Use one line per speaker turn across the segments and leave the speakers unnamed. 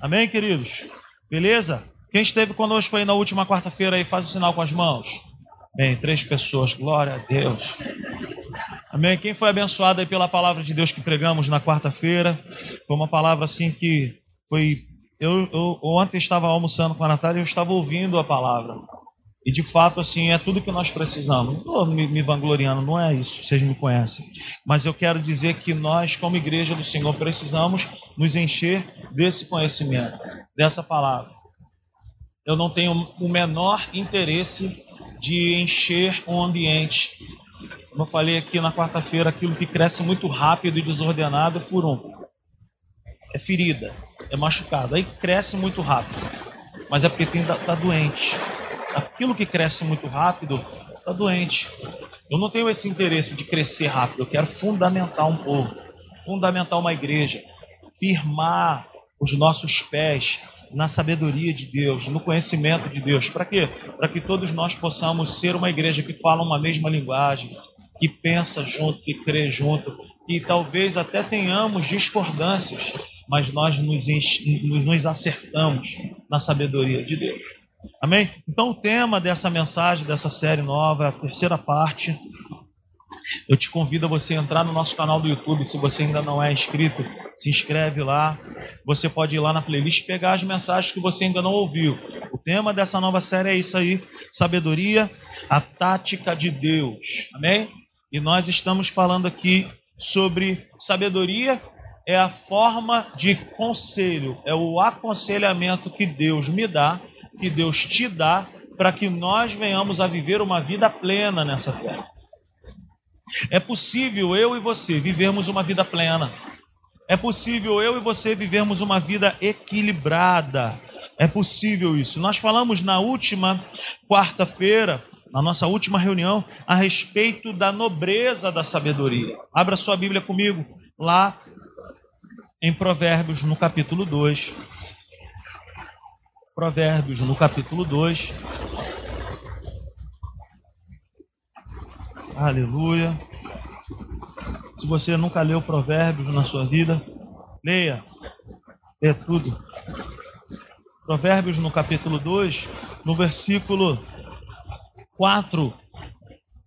Amém, queridos? Beleza? Quem esteve conosco aí na última quarta-feira aí, faz o sinal com as mãos. Bem, três pessoas, glória a Deus. Amém. Quem foi abençoado aí pela palavra de Deus que pregamos na quarta-feira? Foi uma palavra assim que foi. Eu, eu ontem estava almoçando com a Natália e eu estava ouvindo a palavra. E de fato, assim, é tudo que nós precisamos. Não estou me, me, vangloriando, não é isso, vocês me conhecem. Mas eu quero dizer que nós, como igreja do Senhor, precisamos nos encher desse conhecimento, dessa palavra. Eu não tenho o menor interesse de encher um ambiente. Como eu falei aqui na quarta-feira, aquilo que cresce muito rápido e desordenado é furúnculo. É ferida, é machucado. Aí cresce muito rápido. Mas é porque está tá doente aquilo que cresce muito rápido está doente. Eu não tenho esse interesse de crescer rápido, eu quero fundamentar um povo, fundamentar uma igreja, firmar os nossos pés na sabedoria de Deus, no conhecimento de Deus. Para quê? Para que todos nós possamos ser uma igreja que fala uma mesma linguagem, que pensa junto, que crê junto, e talvez até tenhamos discordâncias, mas nós nos, nos acertamos na sabedoria de Deus. Amém? Então, o tema dessa mensagem, dessa série nova, é a terceira parte. Eu te convido a você entrar no nosso canal do YouTube. Se você ainda não é inscrito, se inscreve lá. Você pode ir lá na playlist e pegar as mensagens que você ainda não ouviu. O tema dessa nova série é isso aí: sabedoria, a tática de Deus. Amém? E nós estamos falando aqui sobre sabedoria é a forma de conselho, é o aconselhamento que Deus me dá que Deus te dá para que nós venhamos a viver uma vida plena nessa terra. É possível eu e você vivermos uma vida plena. É possível eu e você vivermos uma vida equilibrada. É possível isso. Nós falamos na última quarta-feira, na nossa última reunião, a respeito da nobreza da sabedoria. Abra sua Bíblia comigo lá em Provérbios, no capítulo 2. Provérbios, no capítulo 2. Aleluia. Se você nunca leu Provérbios na sua vida, leia. Leia tudo. Provérbios no capítulo 2, no versículo 4,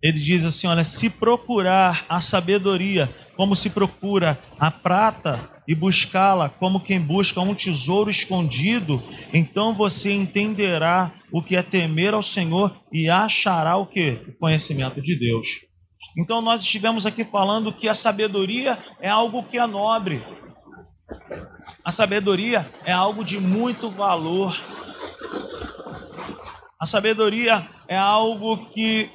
ele diz assim: Olha, se procurar a sabedoria, como se procura a prata e buscá-la como quem busca um tesouro escondido, então você entenderá o que é temer ao Senhor e achará o que? O conhecimento de Deus. Então nós estivemos aqui falando que a sabedoria é algo que é nobre. A sabedoria é algo de muito valor. A sabedoria é algo que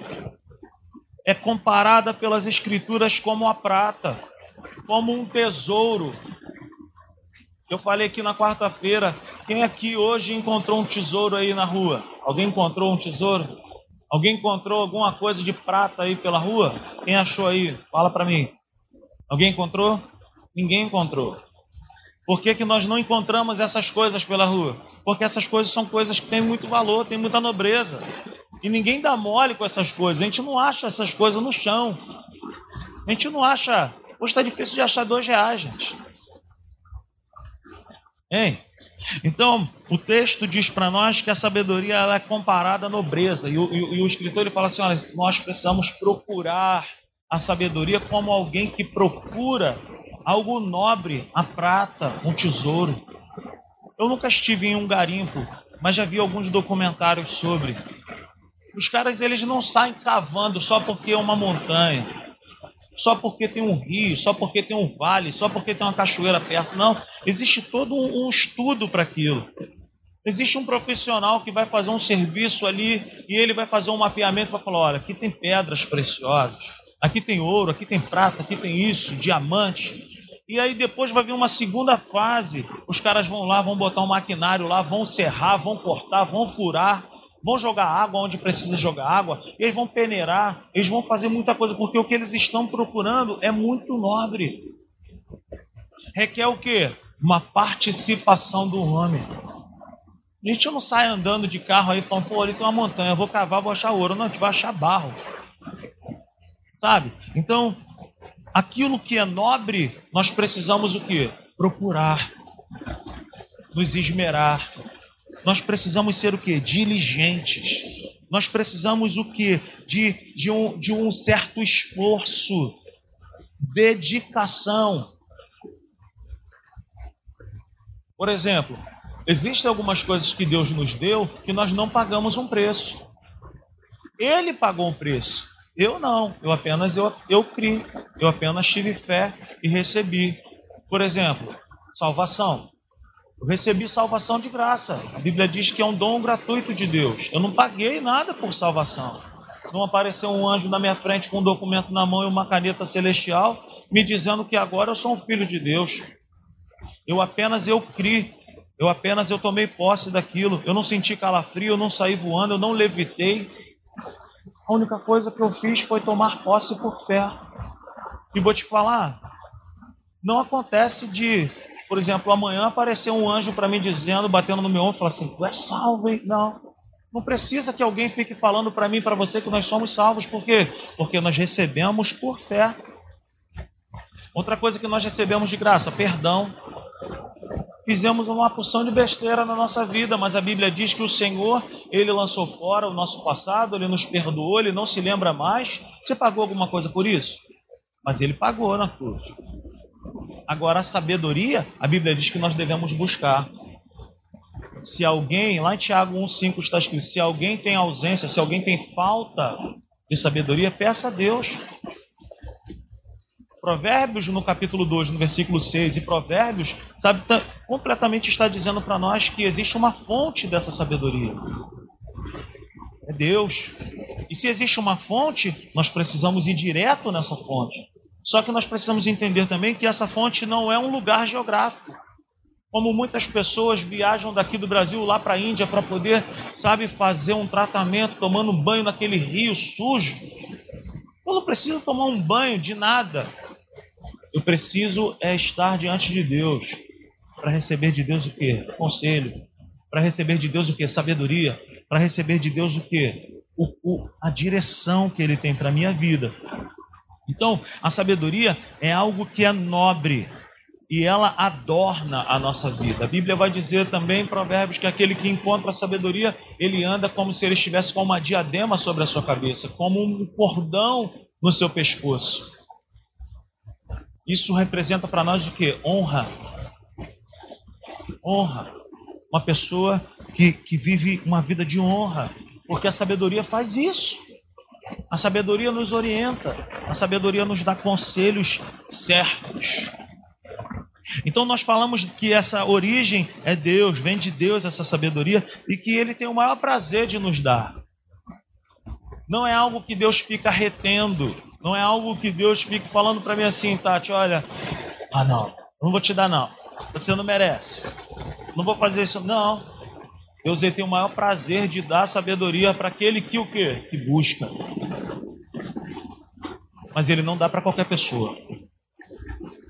é comparada pelas escrituras como a prata, como um tesouro eu falei aqui na quarta-feira, quem aqui hoje encontrou um tesouro aí na rua? Alguém encontrou um tesouro? Alguém encontrou alguma coisa de prata aí pela rua? Quem achou aí? Fala para mim. Alguém encontrou? Ninguém encontrou. Por que, que nós não encontramos essas coisas pela rua? Porque essas coisas são coisas que têm muito valor, têm muita nobreza. E ninguém dá mole com essas coisas. A gente não acha essas coisas no chão. A gente não acha. Hoje está difícil de achar dois reais, gente. Hein? Então, o texto diz para nós que a sabedoria ela é comparada à nobreza. E o, e, e o escritor ele fala assim: olha, nós precisamos procurar a sabedoria como alguém que procura algo nobre, a prata, um tesouro. Eu nunca estive em um garimpo, mas já vi alguns documentários sobre. Os caras eles não saem cavando só porque é uma montanha só porque tem um rio, só porque tem um vale, só porque tem uma cachoeira perto. Não, existe todo um, um estudo para aquilo. Existe um profissional que vai fazer um serviço ali e ele vai fazer um mapeamento para falar: olha, aqui tem pedras preciosas, aqui tem ouro, aqui tem prata, aqui tem isso, diamante. E aí depois vai vir uma segunda fase. Os caras vão lá, vão botar um maquinário lá, vão serrar, vão cortar, vão furar vão jogar água onde precisa jogar água, eles vão peneirar, eles vão fazer muita coisa, porque o que eles estão procurando é muito nobre. Requer o quê? Uma participação do homem. A gente não sai andando de carro aí falando, pô, ali tem uma montanha, vou cavar, vou achar ouro. Não, a gente vai achar barro. Sabe? Então, aquilo que é nobre, nós precisamos o quê? Procurar. nos esmerar. Nós precisamos ser o que? Diligentes. Nós precisamos o que? De, de, um, de um certo esforço, dedicação. Por exemplo, existem algumas coisas que Deus nos deu que nós não pagamos um preço. Ele pagou um preço. Eu não, eu apenas eu, eu criei, eu apenas tive fé e recebi. Por exemplo, salvação. Eu recebi salvação de graça. A Bíblia diz que é um dom gratuito de Deus. Eu não paguei nada por salvação. Não apareceu um anjo na minha frente com um documento na mão e uma caneta celestial me dizendo que agora eu sou um filho de Deus. Eu apenas eu criei, eu apenas eu tomei posse daquilo. Eu não senti calafrio, eu não saí voando, eu não levitei. A única coisa que eu fiz foi tomar posse por fé. E vou te falar, não acontece de, por exemplo, amanhã aparecer um anjo para mim dizendo, batendo no meu ombro, falar assim: "Tu és salvo, hein?" Não. Não precisa que alguém fique falando para mim, para você que nós somos salvos, por quê? Porque nós recebemos por fé. Outra coisa que nós recebemos de graça, perdão fizemos uma porção de besteira na nossa vida, mas a Bíblia diz que o Senhor, ele lançou fora o nosso passado, ele nos perdoou, ele não se lembra mais. Você pagou alguma coisa por isso? Mas ele pagou na cruz. Agora, a sabedoria, a Bíblia diz que nós devemos buscar. Se alguém, lá em Tiago 1,5 está escrito: se alguém tem ausência, se alguém tem falta de sabedoria, peça a Deus. Provérbios, no capítulo 2, no versículo 6, e Provérbios, sabe, tá, completamente está dizendo para nós que existe uma fonte dessa sabedoria. É Deus. E se existe uma fonte, nós precisamos ir direto nessa fonte. Só que nós precisamos entender também que essa fonte não é um lugar geográfico. Como muitas pessoas viajam daqui do Brasil lá para a Índia para poder, sabe, fazer um tratamento, tomando um banho naquele rio sujo. Eu não preciso tomar um banho de nada. Eu preciso é estar diante de Deus para receber de Deus o que? Conselho. Para receber de Deus o que? Sabedoria. Para receber de Deus o que? O, o, a direção que Ele tem para a minha vida. Então, a sabedoria é algo que é nobre e ela adorna a nossa vida. A Bíblia vai dizer também em Provérbios que aquele que encontra a sabedoria, ele anda como se ele estivesse com uma diadema sobre a sua cabeça, como um cordão no seu pescoço. Isso representa para nós o que? Honra. Honra. Uma pessoa que, que vive uma vida de honra, porque a sabedoria faz isso. A sabedoria nos orienta, a sabedoria nos dá conselhos certos. Então nós falamos que essa origem é Deus, vem de Deus essa sabedoria e que ele tem o maior prazer de nos dar. Não é algo que Deus fica retendo, não é algo que Deus fique falando para mim assim, Tati, olha, ah não, não vou te dar não. Você não merece. Não vou fazer isso não. Deus ele tem o maior prazer de dar sabedoria para aquele que o quê? Que busca. Mas ele não dá para qualquer pessoa.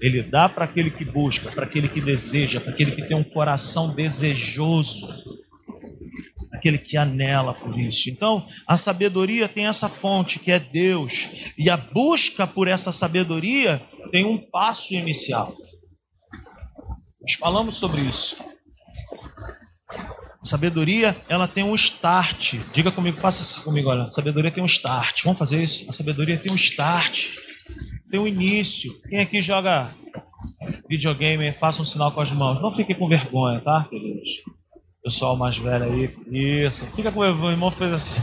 Ele dá para aquele que busca, para aquele que deseja, para aquele que tem um coração desejoso aquele que anela por isso. Então, a sabedoria tem essa fonte que é Deus, e a busca por essa sabedoria tem um passo inicial. Nós falamos sobre isso. Sabedoria, ela tem um start. Diga comigo, assim comigo, olha. Sabedoria tem um start. Vamos fazer isso? A sabedoria tem um start. Tem um início. Quem aqui joga videogame, faça um sinal com as mãos. Não fique com vergonha, tá, queridos? Pessoal mais velho aí. Isso. Fica com meu irmão fez assim.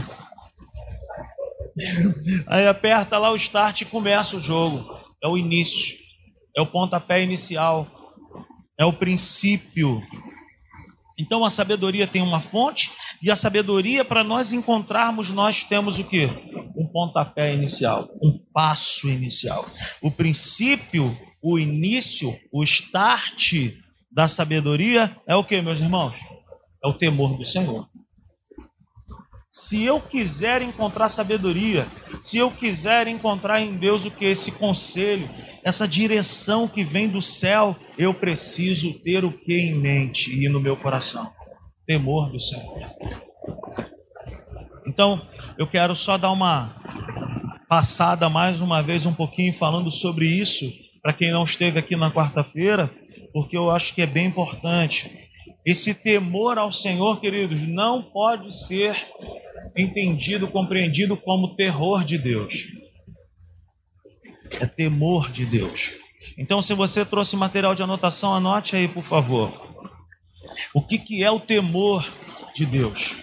Aí aperta lá o start e começa o jogo. É o início. É o pontapé inicial. É o princípio. Então a sabedoria tem uma fonte e a sabedoria para nós encontrarmos nós temos o que? Um pontapé inicial, um passo inicial. O princípio, o início, o start da sabedoria é o que, meus irmãos? é o temor do Senhor. Se eu quiser encontrar sabedoria, se eu quiser encontrar em Deus o que esse conselho, essa direção que vem do céu, eu preciso ter o que em mente e no meu coração? Temor do Senhor. Então, eu quero só dar uma passada mais uma vez um pouquinho falando sobre isso, para quem não esteve aqui na quarta-feira, porque eu acho que é bem importante Esse temor ao Senhor, queridos, não pode ser entendido, compreendido como terror de Deus. É temor de Deus. Então, se você trouxe material de anotação, anote aí, por favor. O que, que é o temor de Deus?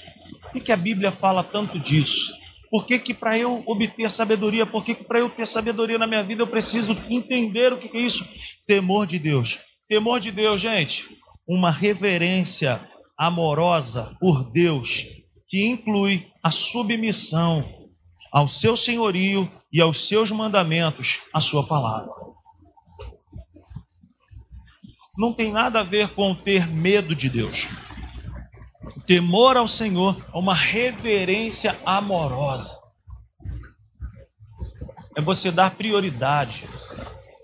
Por que, que a Bíblia fala tanto disso? Por que, que para eu obter sabedoria, por que, que para eu ter sabedoria na minha vida eu preciso entender o que, que é isso? Temor de Deus. Temor de Deus, gente, uma reverência amorosa por Deus que inclui a submissão ao seu senhorio e aos seus mandamentos, a sua palavra. Não tem nada a ver com ter medo de Deus. O temor ao Senhor é uma reverência amorosa. É você dar prioridade,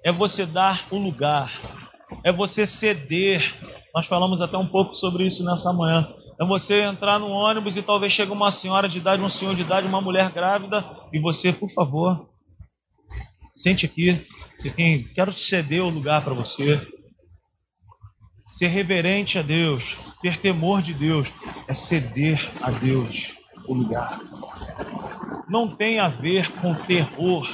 é você dar o lugar, é você ceder. Nós falamos até um pouco sobre isso nessa manhã. É você entrar no ônibus e talvez chegue uma senhora de idade, um senhor de idade, uma mulher grávida, e você, por favor, sente aqui. Você quero ceder o lugar para você. Ser reverente a Deus, ter temor de Deus, é ceder a Deus o lugar. Não tem a ver com terror.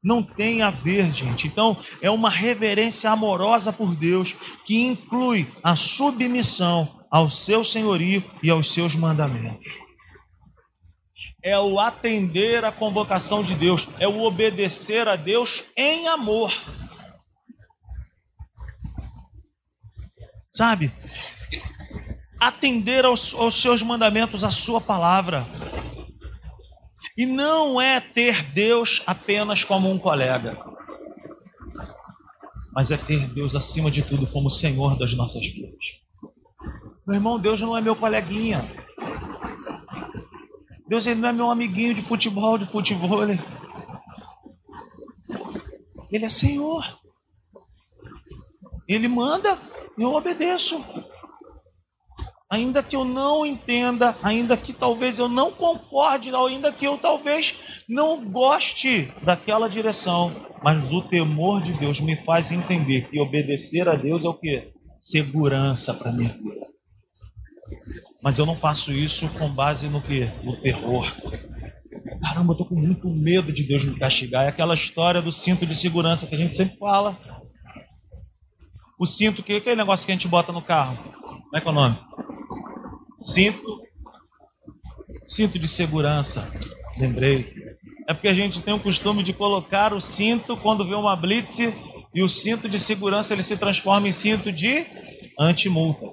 Não tem a ver, gente. Então, é uma reverência amorosa por Deus que inclui a submissão ao seu senhorio e aos seus mandamentos. É o atender à convocação de Deus, é o obedecer a Deus em amor. sabe? Atender aos, aos seus mandamentos, a sua palavra. E não é ter Deus apenas como um colega, mas é ter Deus acima de tudo como Senhor das nossas vidas. Meu irmão, Deus não é meu coleguinha. Deus ele não é meu amiguinho de futebol, de futebol. Ele, é Senhor. Ele manda eu obedeço. Ainda que eu não entenda, ainda que talvez eu não concorde, ainda que eu talvez não goste daquela direção, mas o temor de Deus me faz entender que obedecer a Deus é o que? Segurança para minha vida. Mas eu não faço isso com base no que? No terror. Caramba, eu tô com muito medo de Deus me castigar. É aquela história do cinto de segurança que a gente sempre fala. O cinto, que é aquele negócio que a gente bota no carro? Como é que é o nome? Cinto. Cinto de segurança. Lembrei. É porque a gente tem o costume de colocar o cinto quando vê uma blitz e o cinto de segurança ele se transforma em cinto de antimulta.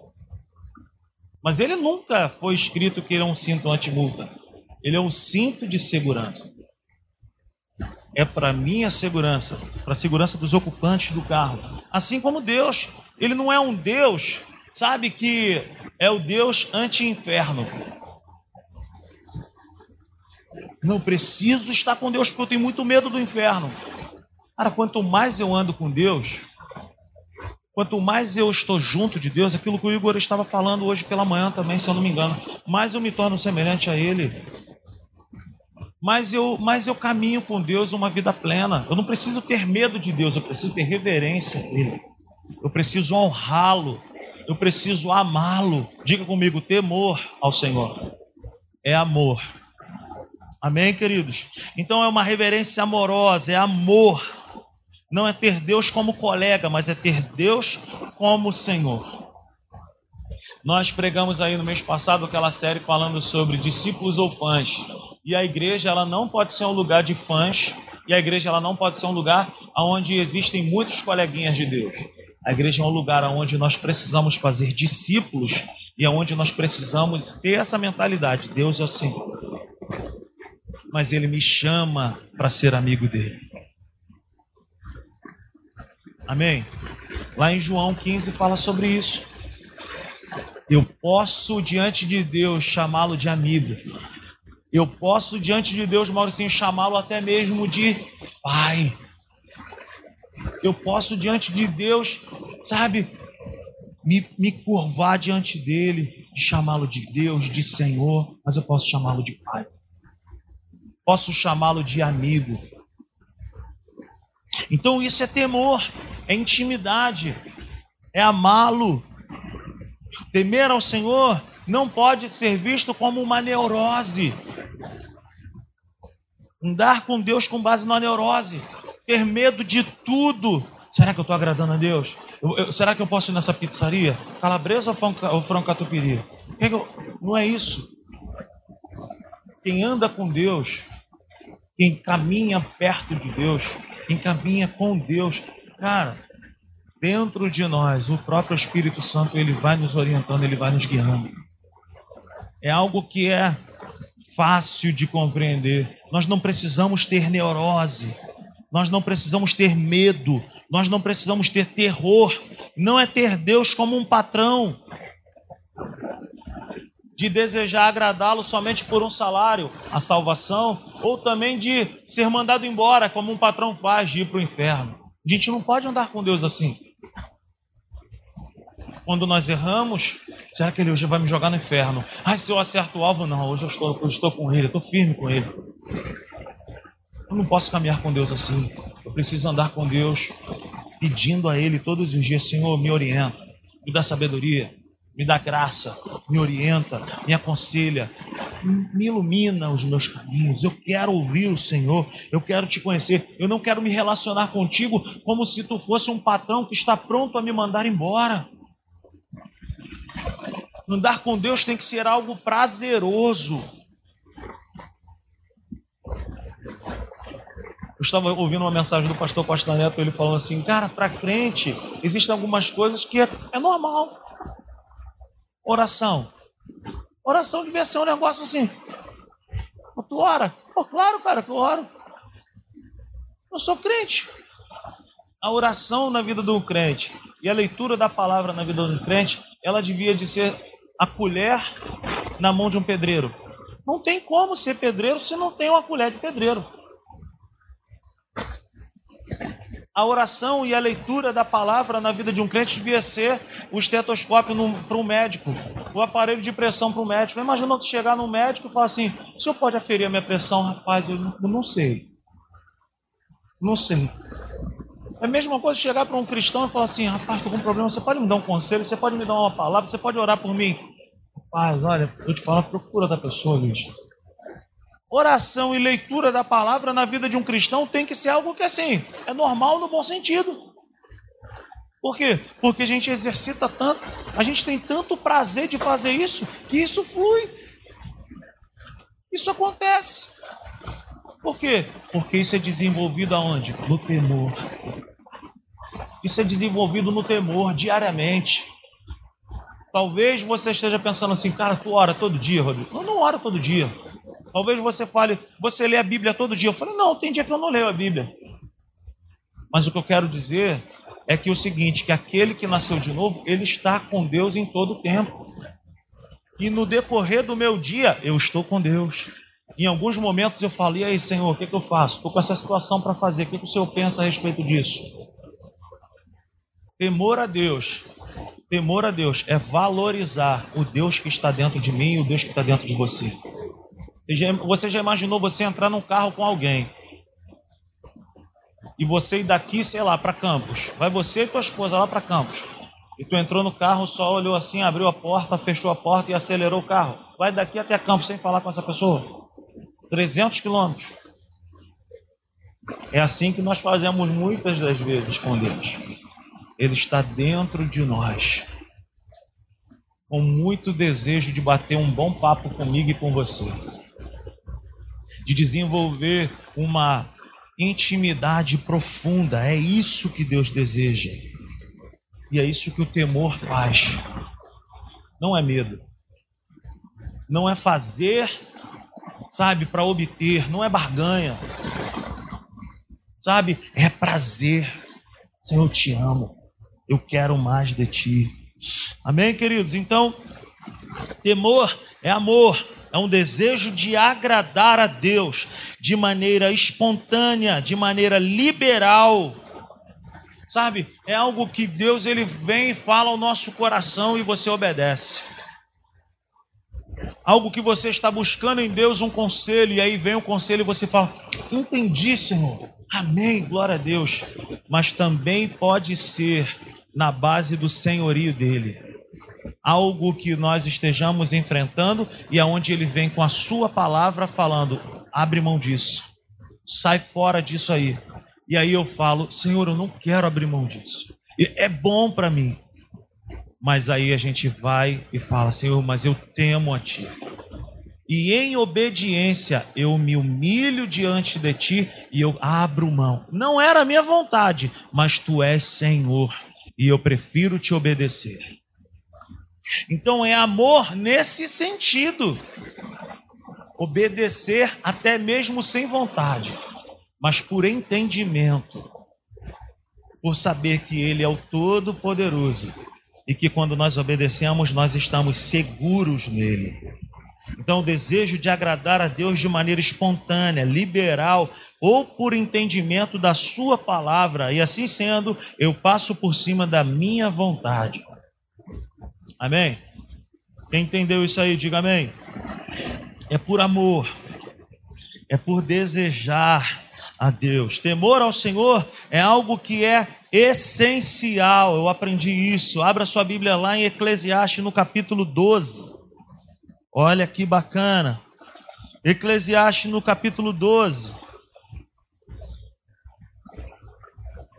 Mas ele nunca foi escrito que ele é um cinto antimulta. Ele é um cinto de segurança. É para minha segurança, para a segurança dos ocupantes do carro assim como Deus. Ele não é um Deus, sabe, que é o Deus anti-inferno. Não preciso estar com Deus porque eu tenho muito medo do inferno. Cara, quanto mais eu ando com Deus, quanto mais eu estou junto de Deus, aquilo que o Igor estava falando hoje pela manhã também, se eu não me engano, mais eu me torno semelhante a Ele mas eu, mas eu caminho com Deus uma vida plena. Eu não preciso ter medo de Deus, eu preciso ter reverência dele. Eu preciso honrá-lo. Eu preciso amá-lo. Diga comigo, temor ao Senhor. É amor. Amém, queridos? Então é uma reverência amorosa, é amor. Não é ter Deus como colega, mas é ter Deus como Senhor. Nós pregamos aí no mês passado aquela série falando sobre discípulos ou fãs. E a igreja ela não pode ser um lugar de fãs, e a igreja ela não pode ser um lugar onde existem muitos coleguinhas de Deus. A igreja é um lugar onde nós precisamos fazer discípulos e onde nós precisamos ter essa mentalidade. Deus é o Senhor. Mas Ele me chama para ser amigo dele. Amém? Lá em João 15 fala sobre isso. Eu posso, diante de Deus, chamá-lo de amigo. Eu posso, diante de Deus, Mauricinho, chamá-lo até mesmo de Pai. Eu posso, diante de Deus, sabe, me, me curvar diante dele, de chamá-lo de Deus, de Senhor, mas eu posso chamá-lo de Pai. Posso chamá-lo de amigo. Então isso é temor, é intimidade, é amá-lo. Temer ao Senhor não pode ser visto como uma neurose. Andar com Deus com base na neurose. Ter medo de tudo. Será que eu estou agradando a Deus? Eu, eu, será que eu posso ir nessa pizzaria? Calabresa ou frango, ou frango catupiry? Não é isso. Quem anda com Deus, quem caminha perto de Deus, quem caminha com Deus, cara, dentro de nós, o próprio Espírito Santo, ele vai nos orientando, ele vai nos guiando. É algo que é fácil de compreender. Nós não precisamos ter neurose, nós não precisamos ter medo, nós não precisamos ter terror. Não é ter Deus como um patrão, de desejar agradá-lo somente por um salário, a salvação, ou também de ser mandado embora, como um patrão faz, de ir para o inferno. A gente não pode andar com Deus assim. Quando nós erramos, será que ele hoje vai me jogar no inferno? Ai, se eu acerto o alvo, não, hoje eu estou, eu estou com ele, eu estou firme com ele. Eu não posso caminhar com Deus assim. Eu preciso andar com Deus, pedindo a Ele todos os dias: Senhor, me orienta, me dá sabedoria, me dá graça, me orienta, me aconselha, me ilumina os meus caminhos. Eu quero ouvir o Senhor, eu quero te conhecer. Eu não quero me relacionar contigo como se tu fosse um patrão que está pronto a me mandar embora. Andar com Deus tem que ser algo prazeroso. Eu estava ouvindo uma mensagem do pastor Costa Neto, ele falando assim, cara, para crente, existem algumas coisas que é, é normal. Oração. Oração devia ser um negócio assim. Tu ora? Pô, claro, cara, tu ora. Eu sou crente. A oração na vida do crente e a leitura da palavra na vida do crente, ela devia de ser a colher na mão de um pedreiro. Não tem como ser pedreiro se não tem uma colher de pedreiro. A oração e a leitura da palavra na vida de um crente devia ser o estetoscópio para um médico, o aparelho de pressão para um médico. Imagina tu chegar no médico e falar assim: o senhor pode aferir a minha pressão? Rapaz, eu não, eu não sei. Não sei. É a mesma coisa chegar para um cristão e falar assim: rapaz, estou com um problema, você pode me dar um conselho, você pode me dar uma palavra, você pode orar por mim. Rapaz, olha, eu te falo, procura da pessoa, bicho oração e leitura da palavra na vida de um cristão tem que ser algo que assim, é normal no bom sentido. Por quê? Porque a gente exercita tanto, a gente tem tanto prazer de fazer isso, que isso flui. Isso acontece. Por quê? Porque isso é desenvolvido aonde? No temor. Isso é desenvolvido no temor diariamente. Talvez você esteja pensando assim, cara, tu ora todo dia, Rodrigo. Eu não oro todo dia. Talvez você fale, você lê a Bíblia todo dia. Eu falo, não, tem dia que eu não leio a Bíblia. Mas o que eu quero dizer é que o seguinte, que aquele que nasceu de novo, ele está com Deus em todo o tempo. E no decorrer do meu dia, eu estou com Deus. Em alguns momentos eu falo, e aí, Senhor, o que, que eu faço? Estou com essa situação para fazer, o que, que o Senhor pensa a respeito disso? Temor a Deus, temor a Deus é valorizar o Deus que está dentro de mim e o Deus que está dentro de você. Você já imaginou você entrar num carro com alguém e você ir daqui, sei lá, para Campos. Vai você e tua esposa lá para Campos. E tu entrou no carro, só olhou assim, abriu a porta, fechou a porta e acelerou o carro. Vai daqui até Campos sem falar com essa pessoa. 300 quilômetros. É assim que nós fazemos muitas das vezes com Deus. Ele está dentro de nós. Com muito desejo de bater um bom papo comigo e com você de desenvolver uma intimidade profunda. É isso que Deus deseja. E é isso que o temor faz. Não é medo. Não é fazer, sabe, para obter, não é barganha. Sabe? É prazer. Senhor, eu te amo. Eu quero mais de ti. Amém, queridos? Então, temor é amor é um desejo de agradar a Deus de maneira espontânea, de maneira liberal. Sabe? É algo que Deus ele vem e fala ao nosso coração e você obedece. Algo que você está buscando em Deus um conselho e aí vem o conselho e você fala: "Entendi, Senhor. Amém, glória a Deus". Mas também pode ser na base do senhorio dele. Algo que nós estejamos enfrentando e aonde ele vem com a sua palavra falando: abre mão disso, sai fora disso aí. E aí eu falo: Senhor, eu não quero abrir mão disso. É bom para mim. Mas aí a gente vai e fala: Senhor, mas eu temo a Ti. E em obediência eu me humilho diante de Ti e eu abro mão. Não era a minha vontade, mas Tu és Senhor e eu prefiro te obedecer. Então é amor nesse sentido. Obedecer até mesmo sem vontade, mas por entendimento, por saber que Ele é o Todo-Poderoso e que quando nós obedecemos, nós estamos seguros nele. Então, o desejo de agradar a Deus de maneira espontânea, liberal ou por entendimento da Sua palavra, e assim sendo, eu passo por cima da minha vontade. Amém? Quem entendeu isso aí, diga amém. É por amor, é por desejar a Deus. Temor ao Senhor é algo que é essencial. Eu aprendi isso. Abra sua Bíblia lá em Eclesiastes no capítulo 12. Olha que bacana. Eclesiastes no capítulo 12.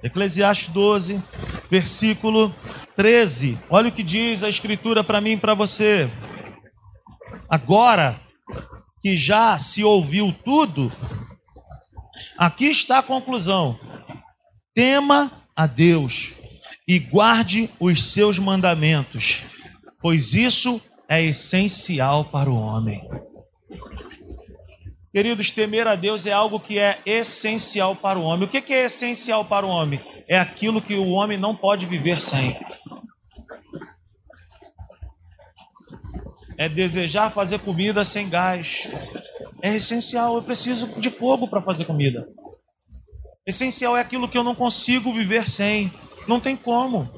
Eclesiastes 12, versículo 13. Olha o que diz a Escritura para mim e para você. Agora que já se ouviu tudo, aqui está a conclusão: tema a Deus e guarde os seus mandamentos, pois isso é essencial para o homem. Queridos, temer a Deus é algo que é essencial para o homem. O que é essencial para o homem? É aquilo que o homem não pode viver sem. É desejar fazer comida sem gás. É essencial. Eu preciso de fogo para fazer comida. Essencial é aquilo que eu não consigo viver sem. Não tem como.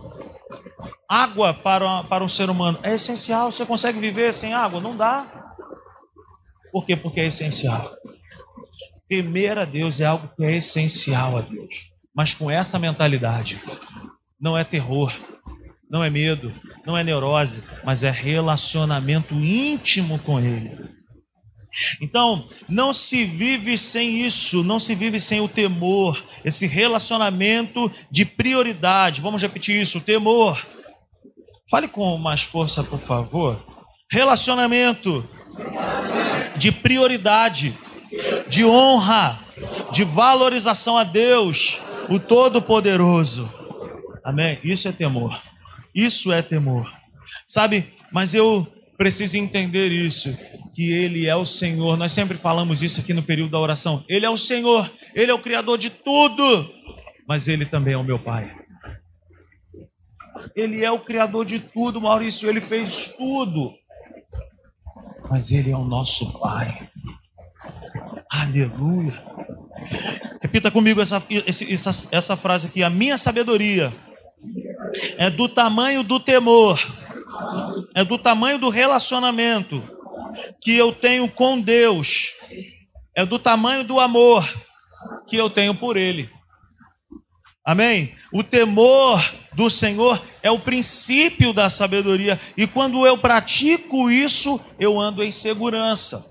Água para, para um ser humano é essencial. Você consegue viver sem água? Não dá. Por quê? Porque é essencial. Temer a Deus é algo que é essencial a Deus. Mas com essa mentalidade, não é terror, não é medo, não é neurose, mas é relacionamento íntimo com Ele. Então, não se vive sem isso, não se vive sem o temor, esse relacionamento de prioridade. Vamos repetir isso: o temor. Fale com mais força, por favor. Relacionamento de prioridade, de honra, de valorização a Deus, o Todo-Poderoso. Amém? Isso é temor. Isso é temor. Sabe, mas eu preciso entender isso, que Ele é o Senhor. Nós sempre falamos isso aqui no período da oração. Ele é o Senhor, Ele é o Criador de tudo, mas Ele também é o meu Pai. Ele é o Criador de tudo, Maurício, Ele fez tudo, mas Ele é o nosso Pai. Aleluia. Repita comigo essa, essa, essa frase aqui: a minha sabedoria é do tamanho do temor, é do tamanho do relacionamento que eu tenho com Deus, é do tamanho do amor que eu tenho por Ele. Amém? O temor do Senhor é o princípio da sabedoria, e quando eu pratico isso, eu ando em segurança,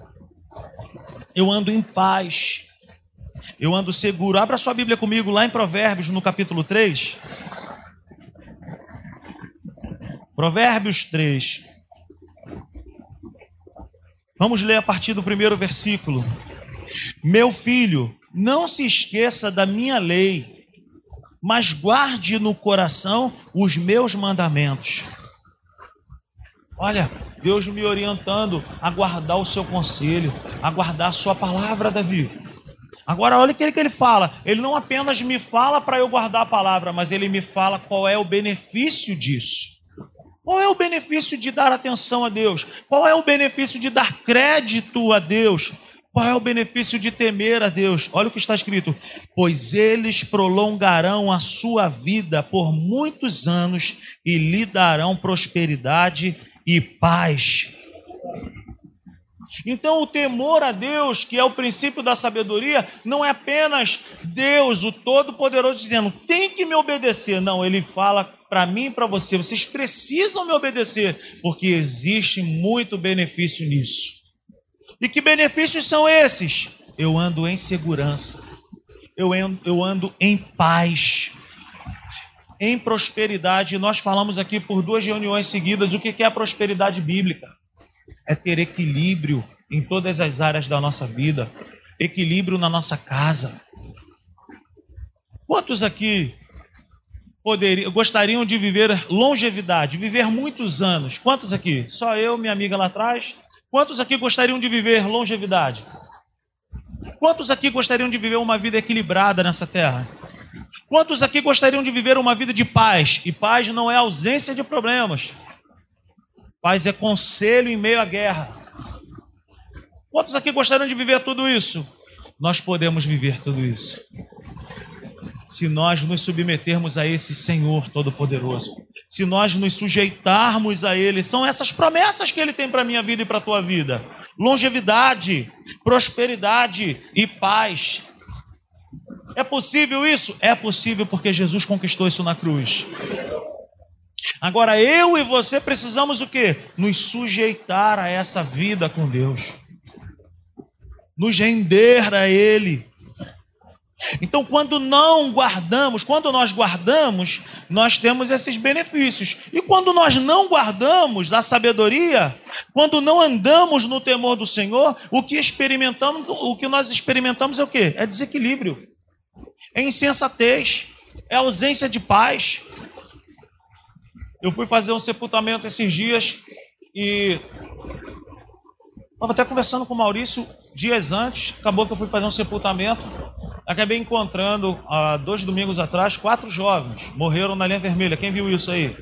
eu ando em paz, eu ando seguro. Abra sua Bíblia comigo lá em Provérbios, no capítulo 3. Provérbios 3. Vamos ler a partir do primeiro versículo. Meu filho, não se esqueça da minha lei, mas guarde no coração os meus mandamentos. Olha, Deus me orientando a guardar o seu conselho, a guardar a sua palavra, Davi. Agora, olha o que ele fala. Ele não apenas me fala para eu guardar a palavra, mas ele me fala qual é o benefício disso. Qual é o benefício de dar atenção a Deus? Qual é o benefício de dar crédito a Deus? Qual é o benefício de temer a Deus? Olha o que está escrito: Pois eles prolongarão a sua vida por muitos anos e lhe darão prosperidade e paz. Então, o temor a Deus, que é o princípio da sabedoria, não é apenas Deus, o Todo-Poderoso, dizendo, tem que me obedecer. Não, ele fala para mim e para você. Vocês precisam me obedecer, porque existe muito benefício nisso. E que benefícios são esses? Eu ando em segurança, eu ando, eu ando em paz, em prosperidade. Nós falamos aqui por duas reuniões seguidas o que é a prosperidade bíblica. É ter equilíbrio em todas as áreas da nossa vida, equilíbrio na nossa casa. Quantos aqui poderiam, gostariam de viver longevidade, viver muitos anos? Quantos aqui? Só eu, minha amiga lá atrás. Quantos aqui gostariam de viver longevidade? Quantos aqui gostariam de viver uma vida equilibrada nessa terra? Quantos aqui gostariam de viver uma vida de paz? E paz não é ausência de problemas. Paz é conselho em meio à guerra. Quantos aqui gostariam de viver tudo isso? Nós podemos viver tudo isso. Se nós nos submetermos a esse Senhor Todo-Poderoso, se nós nos sujeitarmos a Ele, são essas promessas que Ele tem para a minha vida e para a tua vida: longevidade, prosperidade e paz. É possível isso? É possível porque Jesus conquistou isso na cruz. Agora eu e você precisamos o quê? Nos sujeitar a essa vida com Deus. Nos render a ele. Então, quando não guardamos, quando nós guardamos, nós temos esses benefícios. E quando nós não guardamos a sabedoria, quando não andamos no temor do Senhor, o que experimentamos, o que nós experimentamos é o quê? É desequilíbrio é insensatez, é ausência de paz. Eu fui fazer um sepultamento esses dias e estava até conversando com o Maurício dias antes. Acabou que eu fui fazer um sepultamento. Acabei encontrando, há dois domingos atrás, quatro jovens morreram na linha vermelha. Quem viu isso aí?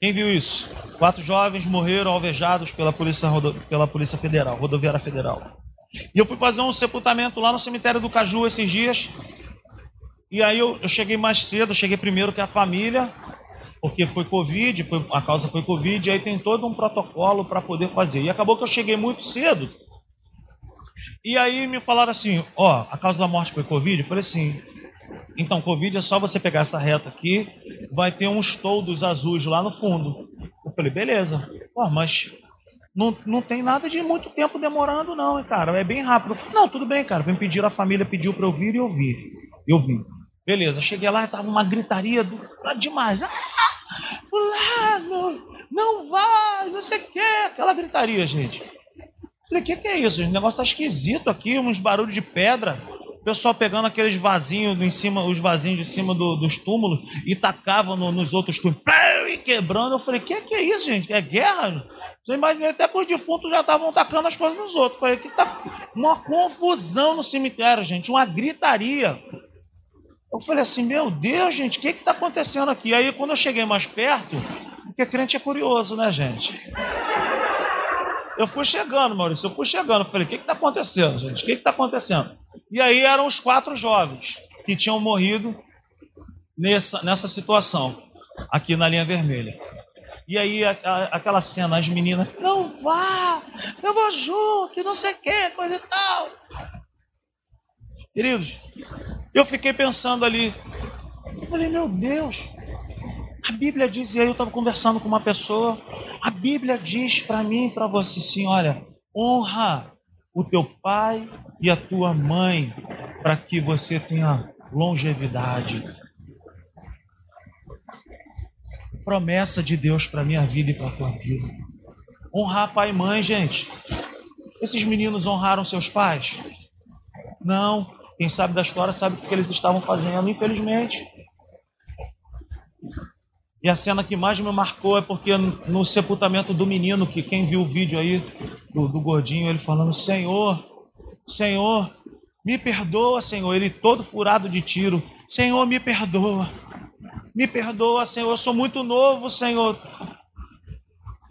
Quem viu isso? Quatro jovens morreram alvejados pela Polícia, pela polícia Federal, Rodoviária Federal. E eu fui fazer um sepultamento lá no cemitério do Caju esses dias. E aí eu, eu cheguei mais cedo, cheguei primeiro que a família, porque foi Covid, foi, a causa foi Covid, e aí tem todo um protocolo para poder fazer. E acabou que eu cheguei muito cedo. E aí me falaram assim: ó, a causa da morte foi Covid? Eu falei assim: então, Covid é só você pegar essa reta aqui, vai ter uns toldos azuis lá no fundo. Eu falei: beleza. Pô, mas não, não tem nada de muito tempo demorando, não, hein, cara. É bem rápido. Falei, não, tudo bem, cara. Me pediram, a família pediu para eu vir e eu vi. Eu vi. Beleza, cheguei lá tava uma gritaria do, demais. Ah, fulano, não vai, não sei o que. Aquela gritaria, gente. Falei, o que, que é isso? O negócio tá esquisito aqui, uns barulhos de pedra. O pessoal pegando aqueles vasinhos em cima, os vasinhos de cima do, dos túmulos e tacavam no, nos outros túmulos, e quebrando. Eu falei, o que, que é isso, gente? É guerra? Você imagina até que os defuntos já estavam tacando as coisas nos outros. Falei, que tá uma confusão no cemitério, gente, uma gritaria. Eu falei assim, meu Deus, gente, o que está acontecendo aqui? Aí quando eu cheguei mais perto, porque crente é curioso, né, gente? Eu fui chegando, Maurício, eu fui chegando. Eu falei, o que está acontecendo, gente? O que está acontecendo? E aí eram os quatro jovens que tinham morrido nessa, nessa situação, aqui na linha vermelha. E aí a, a, aquela cena, as meninas, não vá, eu vou junto, não sei o que, coisa e tal. Queridos, eu fiquei pensando ali, eu falei, meu Deus, a Bíblia diz, e aí eu estava conversando com uma pessoa, a Bíblia diz para mim e para você assim: olha, honra o teu pai e a tua mãe, para que você tenha longevidade. Promessa de Deus para minha vida e para a tua vida. Honrar pai e mãe, gente. Esses meninos honraram seus pais? Não, quem sabe da história sabe o que eles estavam fazendo, infelizmente. E a cena que mais me marcou é porque no sepultamento do menino, que quem viu o vídeo aí do, do gordinho, ele falando: Senhor, Senhor, me perdoa, Senhor. Ele todo furado de tiro: Senhor, me perdoa. Me perdoa, Senhor. Eu sou muito novo, Senhor.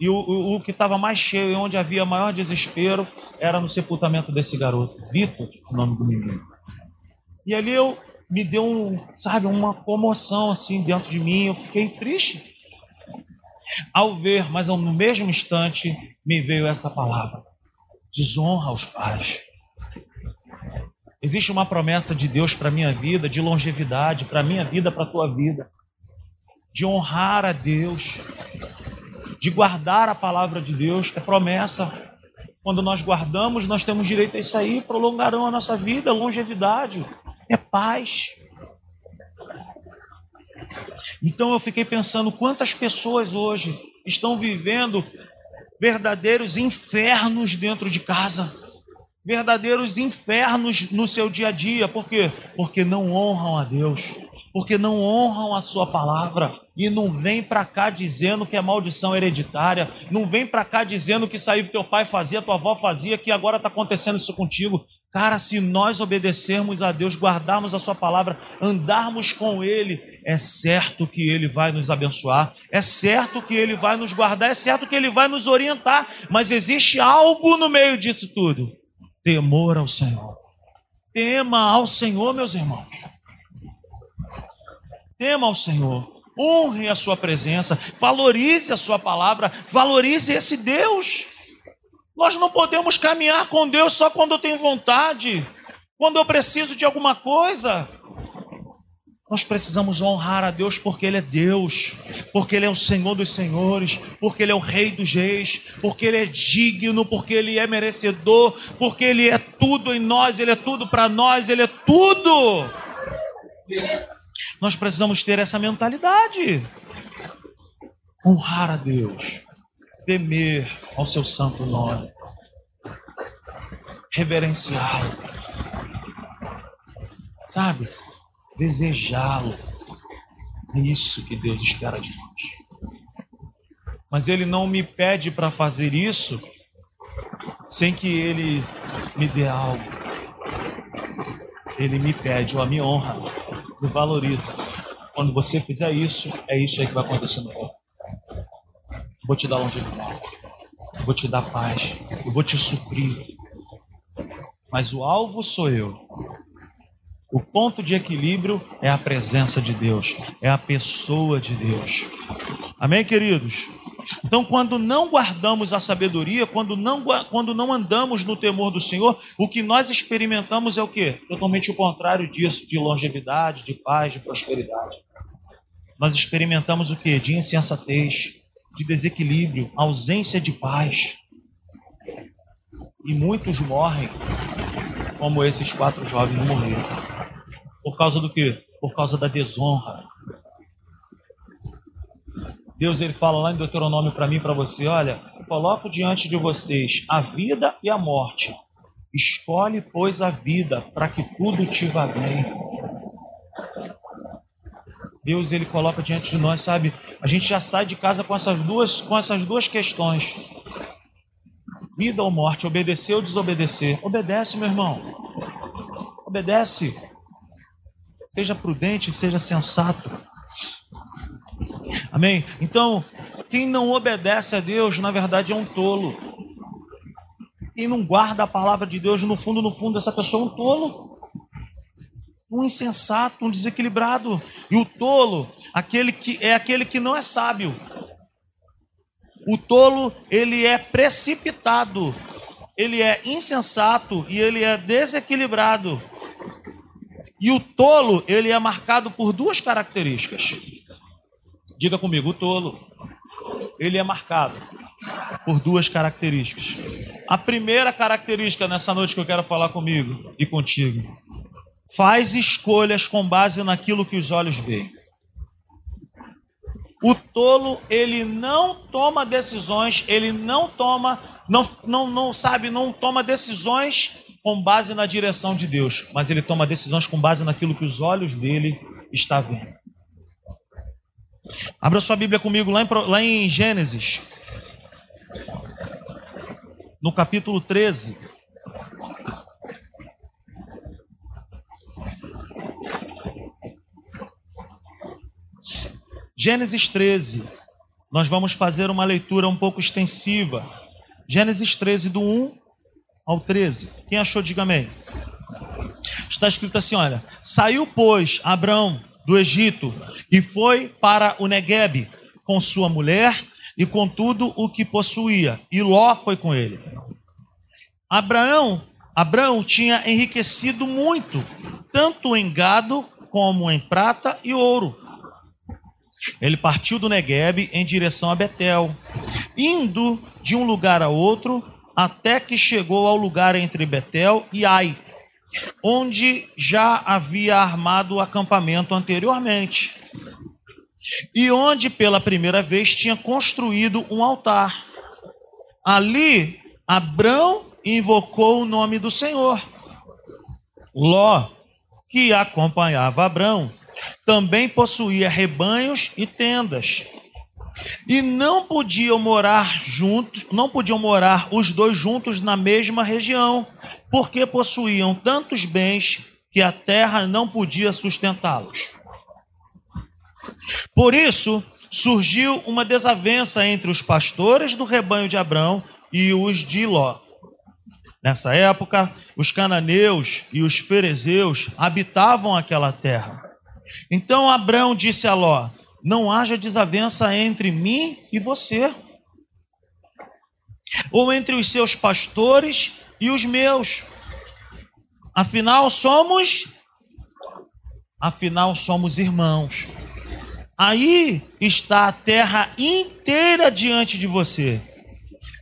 E o, o, o que estava mais cheio e onde havia maior desespero era no sepultamento desse garoto, Vitor, o nome do menino. E ali eu me deu um, sabe, uma comoção assim dentro de mim, eu fiquei triste. Ao ver, mas no mesmo instante me veio essa palavra: desonra aos pais. Existe uma promessa de Deus para minha vida, de longevidade, para minha vida, para tua vida. de honrar a Deus, de guardar a palavra de Deus, é promessa. Quando nós guardamos, nós temos direito a isso aí, prolongarão a nossa vida, longevidade, é paz. Então eu fiquei pensando quantas pessoas hoje estão vivendo verdadeiros infernos dentro de casa, verdadeiros infernos no seu dia a dia, por quê? Porque não honram a Deus, porque não honram a sua palavra e não vem para cá dizendo que é maldição hereditária, não vem para cá dizendo que saiu que teu pai fazia, tua avó fazia, que agora está acontecendo isso contigo. Cara, se nós obedecermos a Deus, guardarmos a sua palavra, andarmos com Ele, é certo que Ele vai nos abençoar, é certo que Ele vai nos guardar, é certo que Ele vai nos orientar, mas existe algo no meio disso tudo: temor ao Senhor. Tema ao Senhor, meus irmãos. Tema ao Senhor. Honre a sua presença, valorize a sua palavra, valorize esse Deus. Nós não podemos caminhar com Deus só quando eu tenho vontade, quando eu preciso de alguma coisa. Nós precisamos honrar a Deus porque Ele é Deus, porque Ele é o Senhor dos Senhores, porque Ele é o Rei dos Reis, porque Ele é digno, porque Ele é merecedor, porque Ele é tudo em nós, Ele é tudo para nós, Ele é tudo. Nós precisamos ter essa mentalidade. Honrar a Deus, temer ao seu santo nome, reverenciá-lo, sabe? Desejá-lo. É isso que Deus espera de nós. Mas Ele não me pede para fazer isso sem que Ele me dê algo. Ele me pede, ou a me honra, me valoriza. Quando você fizer isso, é isso aí que vai acontecer no corpo. Vou te dar longevidade. Vou te dar paz. Eu vou te suprir. Mas o alvo sou eu. O ponto de equilíbrio é a presença de Deus, é a pessoa de Deus. Amém, queridos? Então, quando não guardamos a sabedoria, quando não, quando não andamos no temor do Senhor, o que nós experimentamos é o quê? Totalmente o contrário disso, de longevidade, de paz, de prosperidade. Nós experimentamos o quê? De insensatez, de desequilíbrio, ausência de paz. E muitos morrem, como esses quatro jovens morreram. Por causa do quê? Por causa da desonra, Deus ele fala lá em Deuteronômio para mim para você, olha, coloco diante de vocês a vida e a morte. Escolhe, pois, a vida para que tudo te vá bem. Deus ele coloca diante de nós, sabe? A gente já sai de casa com essas duas, com essas duas questões: vida ou morte, obedecer ou desobedecer. Obedece, meu irmão. Obedece. Seja prudente, seja sensato. Amém? Então, quem não obedece a Deus, na verdade, é um tolo. Quem não guarda a palavra de Deus, no fundo, no fundo, essa pessoa é um tolo. Um insensato, um desequilibrado. E o tolo, aquele que é aquele que não é sábio. O tolo, ele é precipitado, ele é insensato e ele é desequilibrado. E o tolo, ele é marcado por duas características. Diga comigo, o tolo, ele é marcado por duas características. A primeira característica nessa noite que eu quero falar comigo e contigo, faz escolhas com base naquilo que os olhos veem. O tolo, ele não toma decisões, ele não toma, não, não, não sabe, não toma decisões com base na direção de Deus, mas ele toma decisões com base naquilo que os olhos dele estão vendo. Abra sua Bíblia comigo lá em, lá em Gênesis, no capítulo 13. Gênesis 13. Nós vamos fazer uma leitura um pouco extensiva. Gênesis 13, do 1 ao 13. Quem achou, diga amém. Está escrito assim: olha, saiu, pois, Abraão do Egito e foi para o Negueb com sua mulher e com tudo o que possuía. E Ló foi com ele. Abraão, Abraão tinha enriquecido muito, tanto em gado como em prata e ouro. Ele partiu do Negueb em direção a Betel, indo de um lugar a outro, até que chegou ao lugar entre Betel e Ai, onde já havia armado o acampamento anteriormente, e onde pela primeira vez tinha construído um altar. Ali, Abrão invocou o nome do Senhor. Ló, que acompanhava Abrão, também possuía rebanhos e tendas. E não podiam morar juntos, não podiam morar os dois juntos na mesma região, porque possuíam tantos bens que a terra não podia sustentá-los. Por isso, surgiu uma desavença entre os pastores do rebanho de Abrão e os de Ló. Nessa época, os cananeus e os ferezeus habitavam aquela terra. Então Abrão disse a Ló: Não haja desavença entre mim e você, ou entre os seus pastores e os meus. Afinal somos afinal somos irmãos. Aí está a terra inteira diante de você.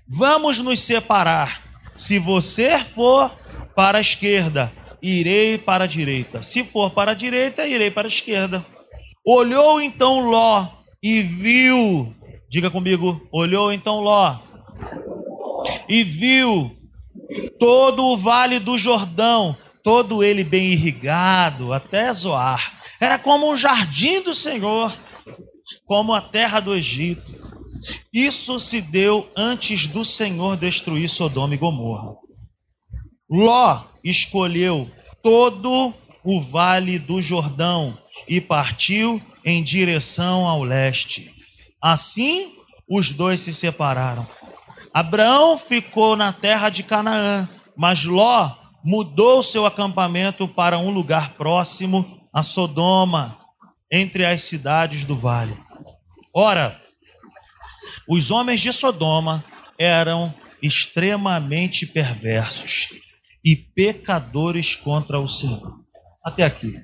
Vamos nos separar. Se você for para a esquerda irei para a direita. Se for para a direita, irei para a esquerda. Olhou então Ló e viu, diga comigo, olhou então Ló e viu todo o vale do Jordão, todo ele bem irrigado, até Zoar. Era como um jardim do Senhor, como a terra do Egito. Isso se deu antes do Senhor destruir Sodoma e Gomorra. Ló escolheu todo o vale do Jordão e partiu em direção ao leste. Assim, os dois se separaram. Abraão ficou na terra de Canaã, mas Ló mudou seu acampamento para um lugar próximo a Sodoma, entre as cidades do vale. Ora, os homens de Sodoma eram extremamente perversos e pecadores contra o Senhor. Até aqui.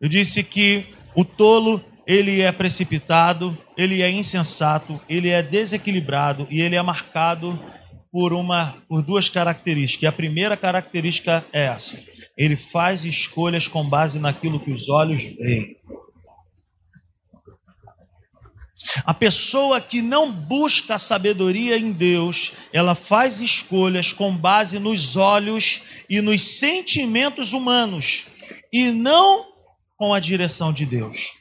Eu disse que o tolo, ele é precipitado, ele é insensato, ele é desequilibrado e ele é marcado por uma por duas características. A primeira característica é essa: ele faz escolhas com base naquilo que os olhos veem. A pessoa que não busca a sabedoria em Deus, ela faz escolhas com base nos olhos e nos sentimentos humanos e não com a direção de Deus.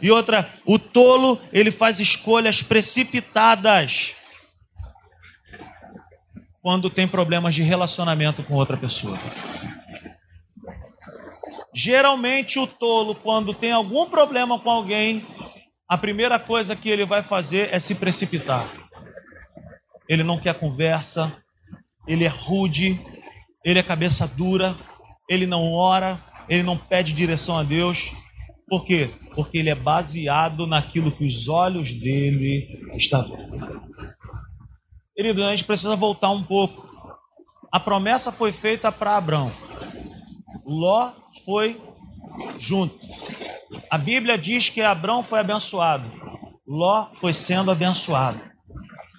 E outra, o tolo, ele faz escolhas precipitadas quando tem problemas de relacionamento com outra pessoa. Geralmente o tolo, quando tem algum problema com alguém, a primeira coisa que ele vai fazer é se precipitar. Ele não quer conversa, ele é rude, ele é cabeça dura, ele não ora, ele não pede direção a Deus. Por quê? Porque ele é baseado naquilo que os olhos dele estão vendo. Querido, a gente precisa voltar um pouco. A promessa foi feita para Abraão. Ló foi junto. A Bíblia diz que Abraão foi abençoado, Ló foi sendo abençoado.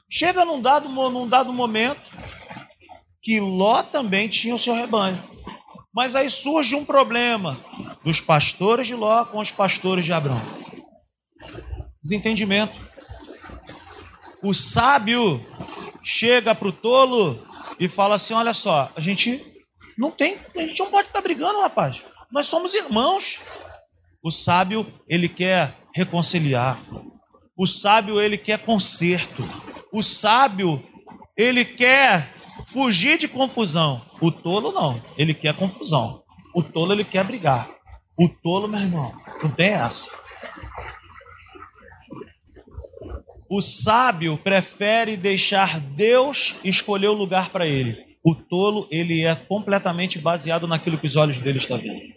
Chega num dado, num dado momento que Ló também tinha o seu rebanho. Mas aí surge um problema dos pastores de Ló com os pastores de Abraão. Desentendimento. O sábio chega para o tolo e fala assim: Olha só, a gente não tem, a gente não pode ficar brigando, rapaz. Nós somos irmãos. O sábio, ele quer reconciliar. O sábio, ele quer conserto. O sábio, ele quer fugir de confusão. O tolo não, ele quer confusão. O tolo, ele quer brigar. O tolo, meu irmão, não tem essa. O sábio prefere deixar Deus escolher o lugar para ele. O tolo, ele é completamente baseado naquilo que os olhos dele estão vendo.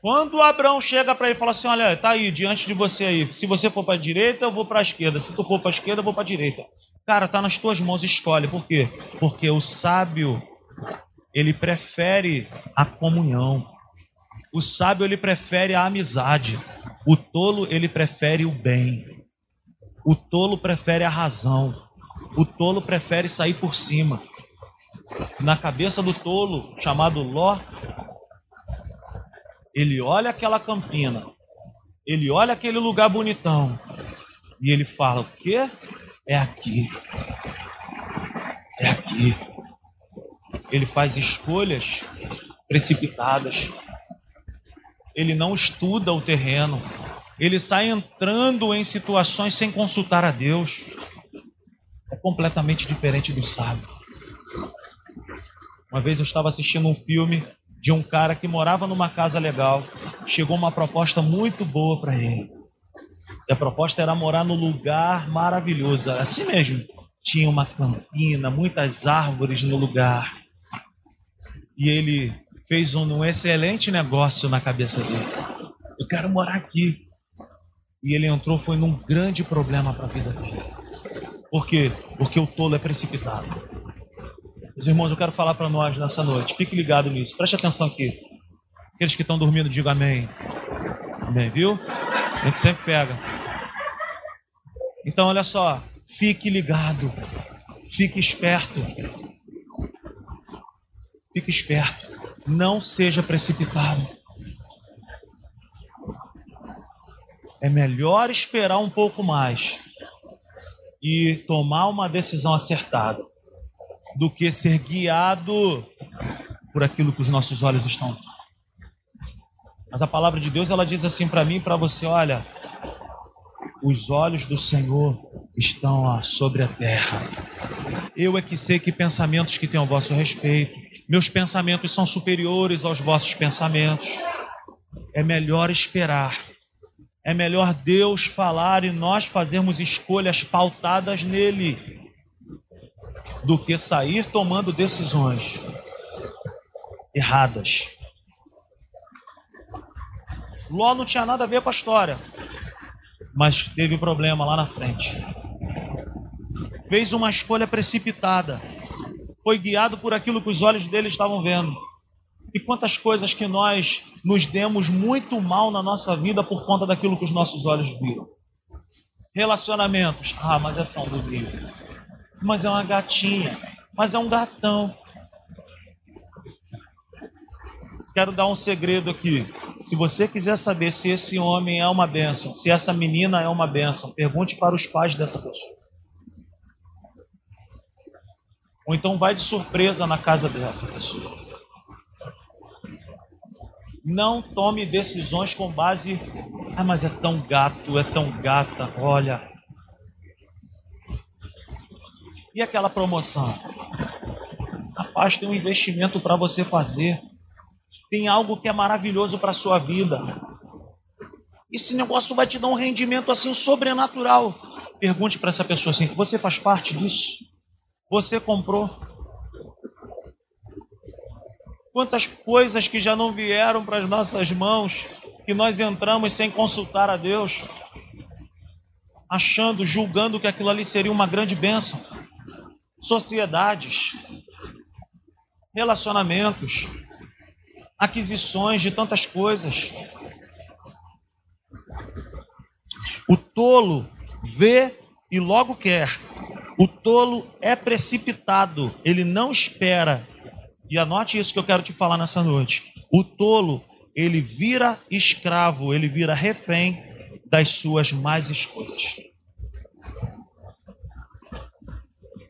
Quando Abraão chega para ele e fala assim: Olha, tá aí diante de você aí. Se você for para a direita, eu vou para a esquerda. Se tu for para a esquerda, eu vou para a direita. Cara, tá nas tuas mãos, escolhe. Por quê? Porque o sábio, ele prefere a comunhão. O sábio ele prefere a amizade. O tolo ele prefere o bem. O tolo prefere a razão. O tolo prefere sair por cima. Na cabeça do tolo, chamado Ló, ele olha aquela campina, ele olha aquele lugar bonitão e ele fala: O quê? É aqui. É aqui. Ele faz escolhas precipitadas. Ele não estuda o terreno. Ele sai entrando em situações sem consultar a Deus. Completamente diferente do sábio. Uma vez eu estava assistindo um filme de um cara que morava numa casa legal. Chegou uma proposta muito boa para ele. E a proposta era morar no lugar maravilhoso, assim mesmo. Tinha uma campina, muitas árvores no lugar. E ele fez um, um excelente negócio na cabeça dele. Eu quero morar aqui. E ele entrou, foi num grande problema para a vida dele. Por quê? Porque o tolo é precipitado. Meus irmãos, eu quero falar para nós nessa noite. Fique ligado nisso. Preste atenção aqui. Aqueles que estão dormindo, digam amém. Amém, viu? A gente sempre pega. Então, olha só. Fique ligado. Fique esperto. Fique esperto. Não seja precipitado. É melhor esperar um pouco mais e tomar uma decisão acertada do que ser guiado por aquilo que os nossos olhos estão. Mas a palavra de Deus ela diz assim para mim e para você, olha, os olhos do Senhor estão ó, sobre a terra. Eu é que sei que pensamentos que tenho a vosso respeito. Meus pensamentos são superiores aos vossos pensamentos. É melhor esperar. É melhor Deus falar e nós fazermos escolhas pautadas nele do que sair tomando decisões erradas. Ló não tinha nada a ver com a história, mas teve problema lá na frente. Fez uma escolha precipitada, foi guiado por aquilo que os olhos dele estavam vendo. E quantas coisas que nós nos demos muito mal na nossa vida por conta daquilo que os nossos olhos viram. Relacionamentos, ah, mas é tão bonito mas é uma gatinha, mas é um gatão. Quero dar um segredo aqui. Se você quiser saber se esse homem é uma bênção, se essa menina é uma bênção, pergunte para os pais dessa pessoa. Ou então vai de surpresa na casa dessa pessoa. Não tome decisões com base. Ah, mas é tão gato, é tão gata. Olha, e aquela promoção? Rapaz, tem um investimento para você fazer. Tem algo que é maravilhoso para sua vida. Esse negócio vai te dar um rendimento assim sobrenatural. Pergunte para essa pessoa assim: você faz parte disso? Você comprou? Quantas coisas que já não vieram para as nossas mãos, que nós entramos sem consultar a Deus, achando, julgando que aquilo ali seria uma grande bênção sociedades, relacionamentos, aquisições de tantas coisas. O tolo vê e logo quer. O tolo é precipitado, ele não espera. E anote isso que eu quero te falar nessa noite. O tolo, ele vira escravo, ele vira refém das suas más escolhas.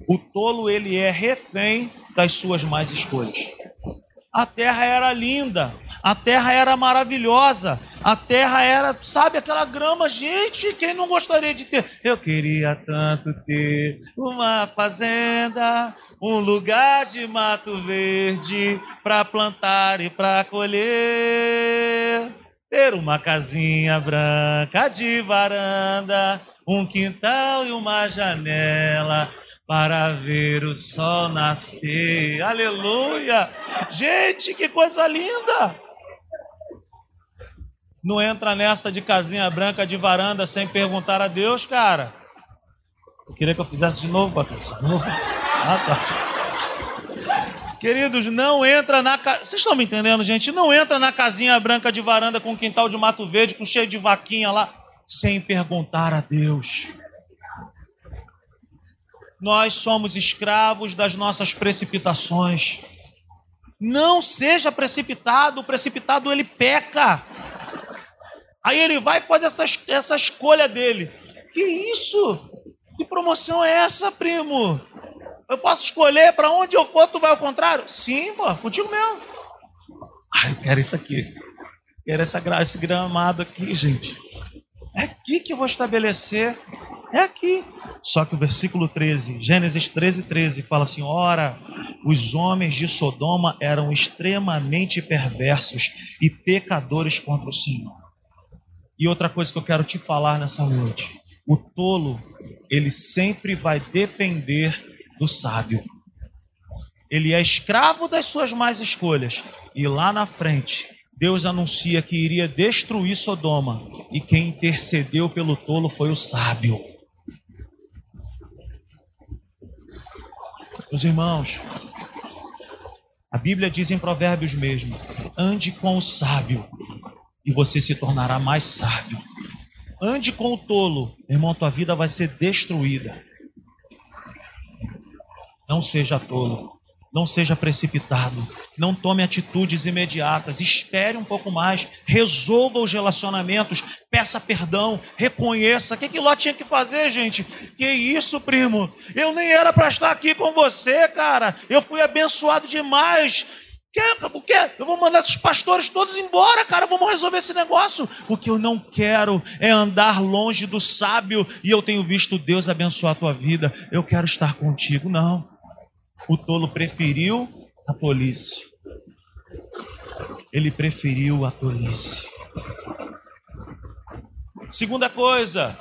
O tolo ele é refém das suas más escolhas. A terra era linda, a terra era maravilhosa, a terra era, sabe, aquela grama, gente, quem não gostaria de ter? Eu queria tanto ter uma fazenda, um lugar de mato verde para plantar e para colher. Ter uma casinha branca de varanda, um quintal e uma janela para ver o sol nascer. Aleluia! Gente, que coisa linda! Não entra nessa de casinha branca de varanda sem perguntar a Deus, cara. Eu queria que eu fizesse de novo, Patrícia. Ah, tá. Queridos, não entra na casa. Vocês estão me entendendo, gente? Não entra na casinha branca de varanda com quintal de mato verde, com cheio de vaquinha lá, sem perguntar a Deus. Nós somos escravos das nossas precipitações. Não seja precipitado, o precipitado ele peca. Aí ele vai fazer essa, essa escolha dele. Que isso? Que promoção é essa, primo? Eu posso escolher para onde eu for, tu vai ao contrário? Sim, pô, contigo mesmo. Ai, eu quero isso aqui. Quero essa, esse gramado aqui, gente. É aqui que eu vou estabelecer. É aqui. Só que o versículo 13, Gênesis 13, 13, fala assim: Ora, os homens de Sodoma eram extremamente perversos e pecadores contra o Senhor. E outra coisa que eu quero te falar nessa noite: o tolo, ele sempre vai depender do sábio. Ele é escravo das suas más escolhas. E lá na frente, Deus anuncia que iria destruir Sodoma. E quem intercedeu pelo tolo foi o sábio. Meus irmãos, a Bíblia diz em Provérbios mesmo: ande com o sábio e você se tornará mais sábio. Ande com o tolo, irmão, tua vida vai ser destruída. Não seja tolo, não seja precipitado, não tome atitudes imediatas, espere um pouco mais, resolva os relacionamentos, peça perdão, reconheça. O que, que Ló tinha que fazer, gente? Que isso, primo? Eu nem era para estar aqui com você, cara. Eu fui abençoado demais. O quê? Eu vou mandar esses pastores todos embora, cara. Vamos resolver esse negócio. O que eu não quero é andar longe do sábio e eu tenho visto Deus abençoar a tua vida. Eu quero estar contigo. Não. O tolo preferiu a tolice. Ele preferiu a tolice. Segunda coisa,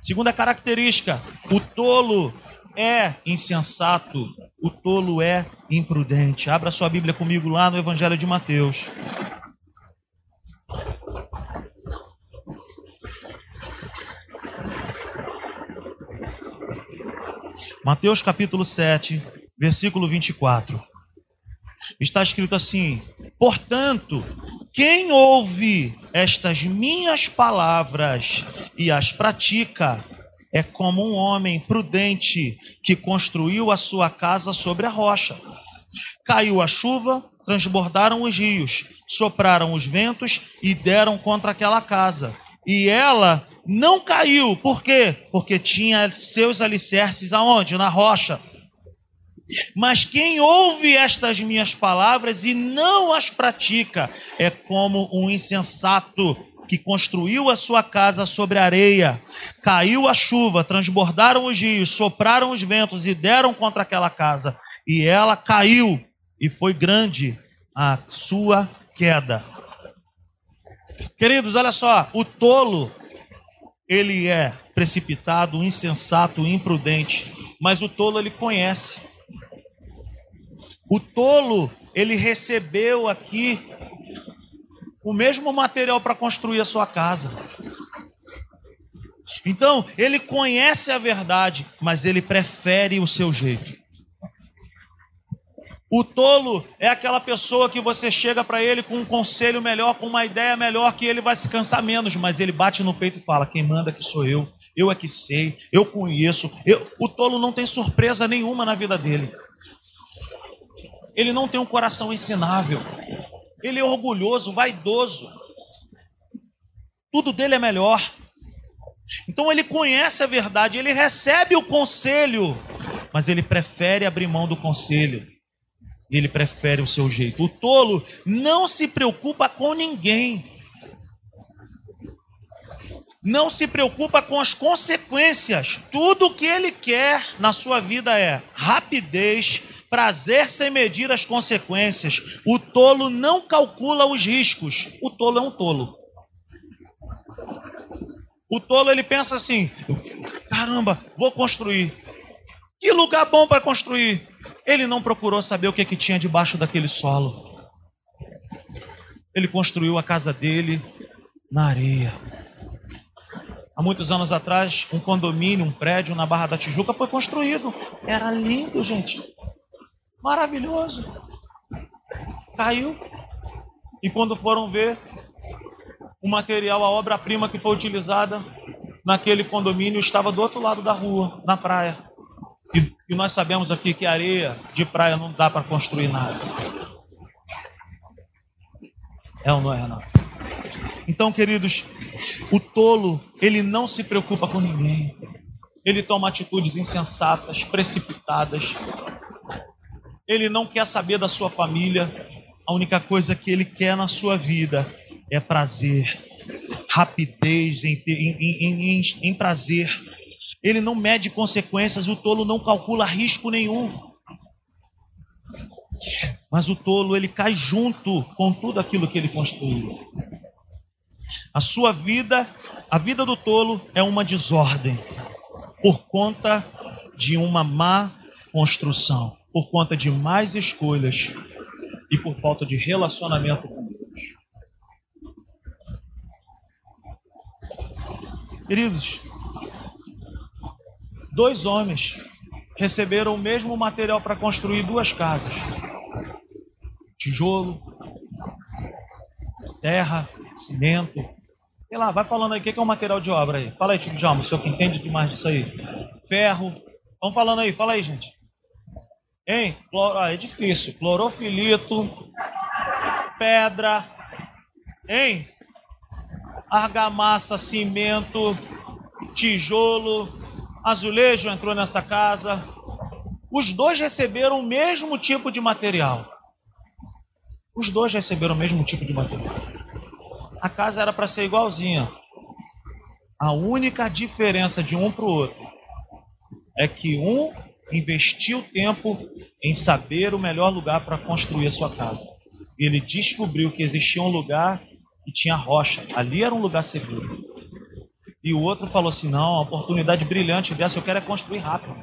segunda característica: o tolo é insensato, o tolo é imprudente. Abra sua Bíblia comigo lá no Evangelho de Mateus. Mateus capítulo 7, versículo 24. Está escrito assim: Portanto, quem ouve estas minhas palavras e as pratica, é como um homem prudente que construiu a sua casa sobre a rocha. Caiu a chuva, transbordaram os rios, sopraram os ventos e deram contra aquela casa. E ela não caiu. Por quê? Porque tinha seus alicerces aonde? Na rocha. Mas quem ouve estas minhas palavras e não as pratica é como um insensato que construiu a sua casa sobre areia. Caiu a chuva, transbordaram os rios, sopraram os ventos e deram contra aquela casa. E ela caiu, e foi grande a sua queda. Queridos, olha só, o tolo ele é precipitado, insensato, imprudente, mas o tolo ele conhece. O tolo, ele recebeu aqui o mesmo material para construir a sua casa. Então, ele conhece a verdade, mas ele prefere o seu jeito. O tolo é aquela pessoa que você chega para ele com um conselho melhor, com uma ideia melhor, que ele vai se cansar menos, mas ele bate no peito e fala: Quem manda aqui sou eu, eu é que sei, eu conheço. Eu... O tolo não tem surpresa nenhuma na vida dele. Ele não tem um coração ensinável. Ele é orgulhoso, vaidoso. Tudo dele é melhor. Então ele conhece a verdade, ele recebe o conselho, mas ele prefere abrir mão do conselho ele prefere o seu jeito. O tolo não se preocupa com ninguém. Não se preocupa com as consequências. Tudo o que ele quer na sua vida é rapidez, prazer sem medir as consequências. O tolo não calcula os riscos. O tolo é um tolo. O tolo ele pensa assim: caramba, vou construir. Que lugar bom para construir? Ele não procurou saber o que, é que tinha debaixo daquele solo. Ele construiu a casa dele na areia. Há muitos anos atrás, um condomínio, um prédio na Barra da Tijuca foi construído. Era lindo, gente. Maravilhoso. Caiu. E quando foram ver o material, a obra-prima que foi utilizada naquele condomínio estava do outro lado da rua, na praia. E, e nós sabemos aqui que areia de praia não dá para construir nada. É ou não é, não? Então, queridos, o tolo, ele não se preocupa com ninguém. Ele toma atitudes insensatas, precipitadas. Ele não quer saber da sua família. A única coisa que ele quer na sua vida é prazer, rapidez em, em, em, em prazer. Ele não mede consequências, o tolo não calcula risco nenhum. Mas o tolo, ele cai junto com tudo aquilo que ele construiu. A sua vida, a vida do tolo é uma desordem por conta de uma má construção, por conta de mais escolhas e por falta de relacionamento com Deus. Queridos, dois homens receberam o mesmo material para construir duas casas: tijolo, terra, cimento. Sei lá, vai falando aí, o que é o material de obra aí? Fala aí, Tio Djalma, o senhor que entende demais disso aí. Ferro. Vamos falando aí, fala aí, gente. Hein? Ah, é difícil. Clorofilito, pedra, hein? Argamassa, cimento, tijolo, azulejo entrou nessa casa. Os dois receberam o mesmo tipo de material. Os dois receberam o mesmo tipo de material a casa era para ser igualzinha. A única diferença de um para o outro é que um investiu tempo em saber o melhor lugar para construir a sua casa. Ele descobriu que existia um lugar que tinha rocha. Ali era um lugar seguro. E o outro falou assim: não, uma oportunidade brilhante dessa, eu quero é construir rápido.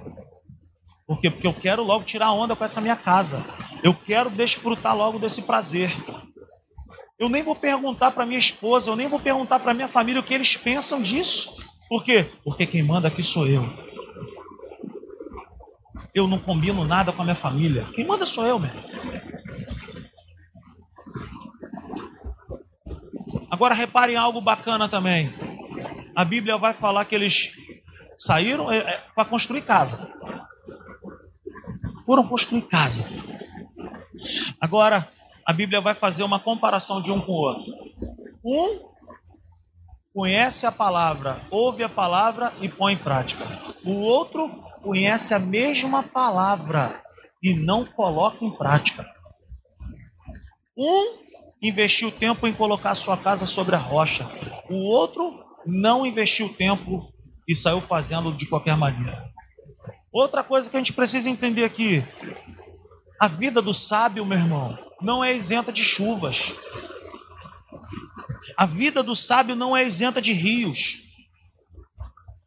Por quê? Porque eu quero logo tirar onda com essa minha casa. Eu quero desfrutar logo desse prazer. Eu nem vou perguntar para minha esposa, eu nem vou perguntar para minha família o que eles pensam disso. Por quê? Porque quem manda aqui sou eu. Eu não combino nada com a minha família. Quem manda sou eu, meu. Agora reparem algo bacana também. A Bíblia vai falar que eles saíram é, é, para construir casa. Foram construir casa. Agora, a Bíblia vai fazer uma comparação de um com o outro. Um conhece a palavra, ouve a palavra e põe em prática. O outro conhece a mesma palavra e não coloca em prática. Um investiu tempo em colocar sua casa sobre a rocha. O outro não investiu tempo e saiu fazendo de qualquer maneira. Outra coisa que a gente precisa entender aqui: a vida do sábio, meu irmão, não é isenta de chuvas. A vida do sábio não é isenta de rios.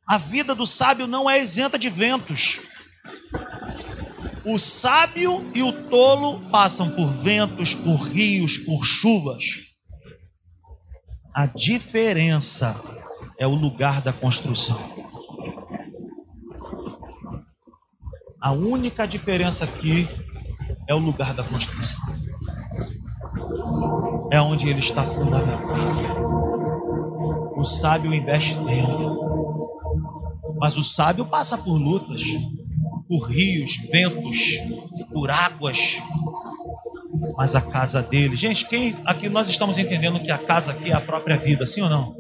A vida do sábio não é isenta de ventos. O sábio e o tolo passam por ventos, por rios, por chuvas. A diferença é o lugar da construção. A única diferença aqui é o lugar da construção é onde ele está fundamentado. O sábio investe tempo, mas o sábio passa por lutas, por rios, ventos, por águas. Mas a casa dele, gente, quem aqui nós estamos entendendo que a casa aqui é a própria vida, sim ou não?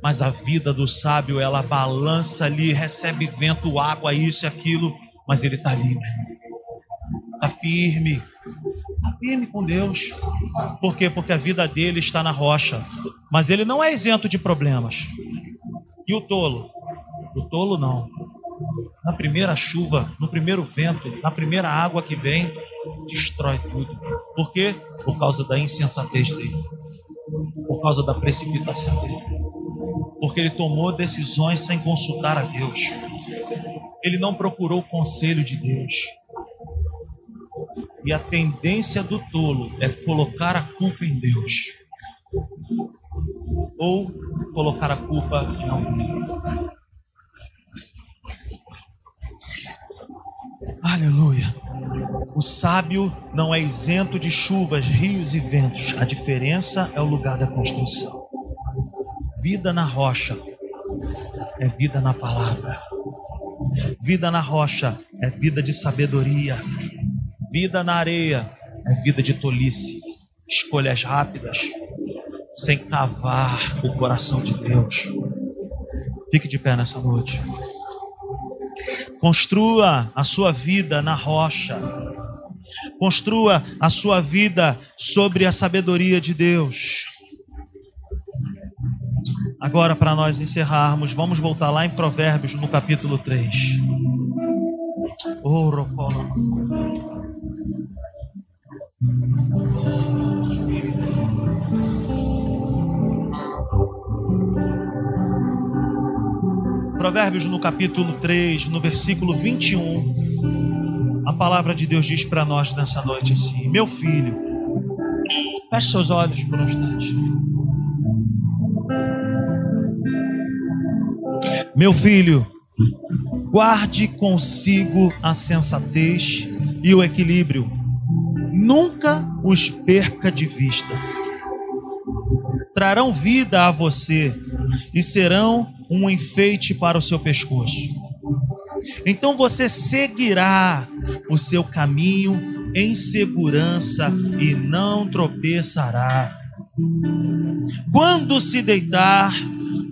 Mas a vida do sábio, ela balança ali, recebe vento, água, isso e aquilo, mas ele está ali, está firme, firme com Deus. Por quê? Porque a vida dele está na rocha. Mas ele não é isento de problemas. E o tolo? O tolo não. Na primeira chuva, no primeiro vento, na primeira água que vem, destrói tudo. Por quê? Por causa da insensatez dele. Por causa da precipitação dele. Porque ele tomou decisões sem consultar a Deus. Ele não procurou o conselho de Deus. E a tendência do tolo é colocar a culpa em Deus. Ou colocar a culpa em alguém. Aleluia. O sábio não é isento de chuvas, rios e ventos. A diferença é o lugar da construção. Vida na rocha é vida na palavra. Vida na rocha é vida de sabedoria. Vida na areia é vida de tolice. Escolhas rápidas, sem cavar o coração de Deus. Fique de pé nessa noite. Construa a sua vida na rocha. Construa a sua vida sobre a sabedoria de Deus. Agora, para nós encerrarmos, vamos voltar lá em Provérbios, no capítulo 3. Oh, Provérbios no capítulo 3, no versículo 21, a palavra de Deus diz para nós nessa noite assim: Meu filho, feche seus olhos por um instante. Meu filho, guarde consigo a sensatez e o equilíbrio, nunca os perca de vista. Trarão vida a você e serão um enfeite para o seu pescoço. Então você seguirá o seu caminho em segurança e não tropeçará. Quando se deitar,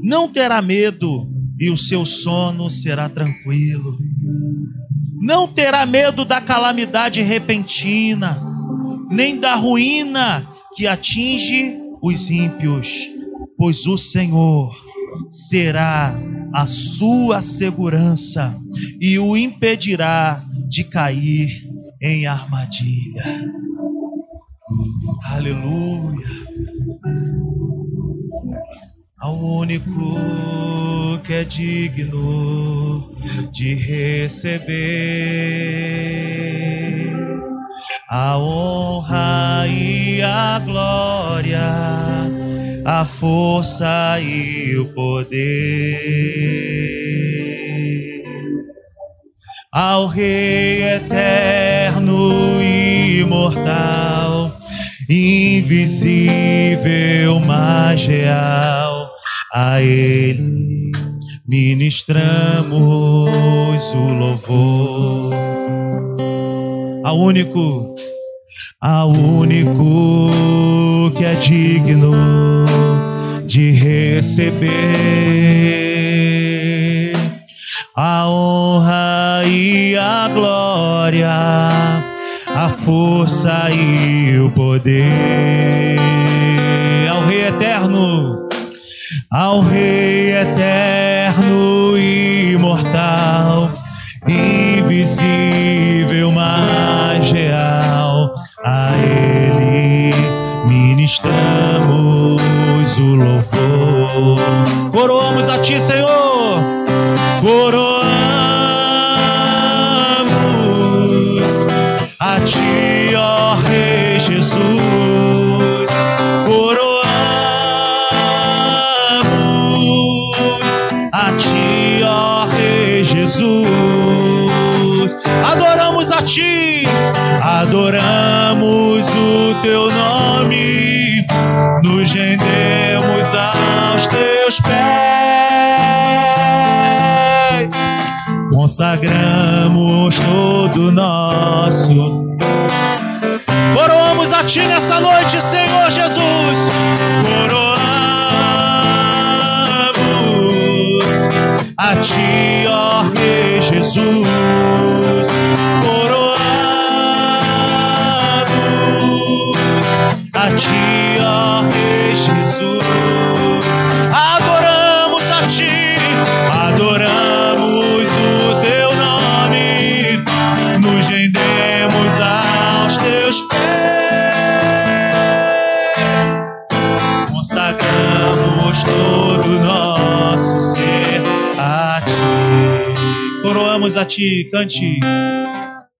não terá medo e o seu sono será tranquilo. Não terá medo da calamidade repentina, nem da ruína que atinge os ímpios, pois o Senhor será a sua segurança e o impedirá de cair em armadilha. Aleluia. Ao único que é digno de receber a honra e a glória a força e o poder. Ao Rei eterno e imortal, invisível, mas real, a Ele ministramos o louvor. Ao único ao único que é digno de receber a honra e a glória, a força e o poder. Ao Rei eterno, ao Rei eterno imortal, invisível, ministramos o louvor. Coroamos a Ti, Senhor. Coroamos a Ti, ó Rei Jesus. Coroamos a Ti, ó Rei Jesus. Adoramos a Ti, Teu nome, nos rendemos aos Teus pés, consagramos todo nosso. Coroamos a Ti nessa noite, Senhor Jesus. Coroamos a Ti, ó Rei Jesus. Ti, cante.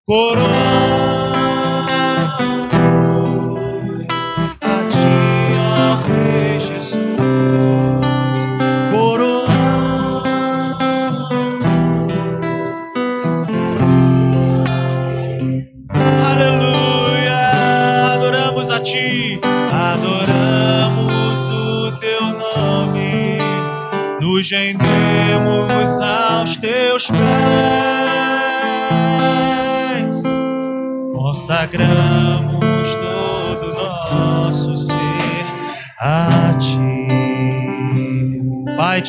Coroamos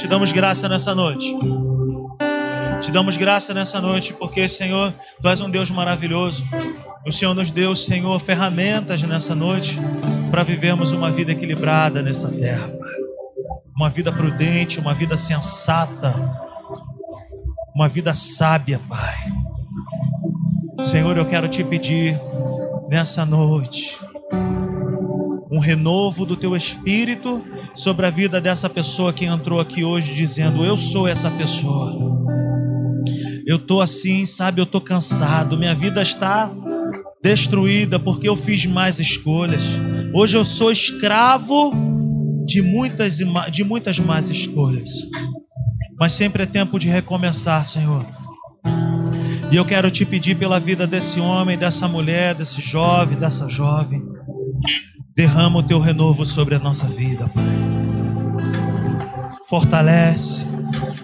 te damos graça nessa noite. Te damos graça nessa noite, porque, Senhor, Tu és um Deus maravilhoso. O Senhor nos deu, Senhor, ferramentas nessa noite para vivermos uma vida equilibrada nessa terra, Uma vida prudente, uma vida sensata, uma vida sábia, Pai. Senhor, eu quero te pedir nessa noite um renovo do teu espírito sobre a vida dessa pessoa que entrou aqui hoje dizendo: Eu sou essa pessoa. Eu tô assim, sabe? Eu tô cansado. Minha vida está destruída porque eu fiz mais escolhas. Hoje eu sou escravo de muitas, de muitas más escolhas. Mas sempre é tempo de recomeçar, Senhor. E eu quero te pedir pela vida desse homem, dessa mulher, desse jovem, dessa jovem. Derrama o teu renovo sobre a nossa vida, Pai. Fortalece,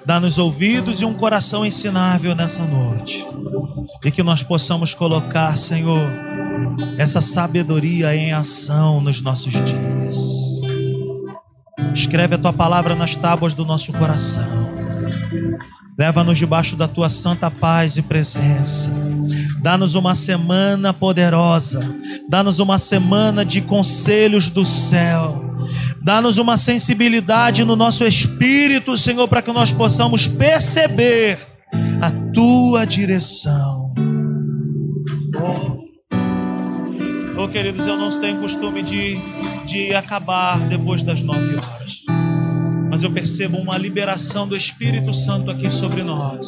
dá-nos ouvidos e um coração ensinável nessa noite e que nós possamos colocar, Senhor, essa sabedoria em ação nos nossos dias. Escreve a tua palavra nas tábuas do nosso coração. Leva-nos debaixo da tua santa paz e presença. Dá-nos uma semana poderosa. Dá-nos uma semana de conselhos do céu. Dá-nos uma sensibilidade no nosso espírito, Senhor, para que nós possamos perceber a tua direção Oh, queridos, eu não tenho costume de, de acabar depois das nove horas. Mas eu percebo uma liberação do Espírito Santo aqui sobre nós,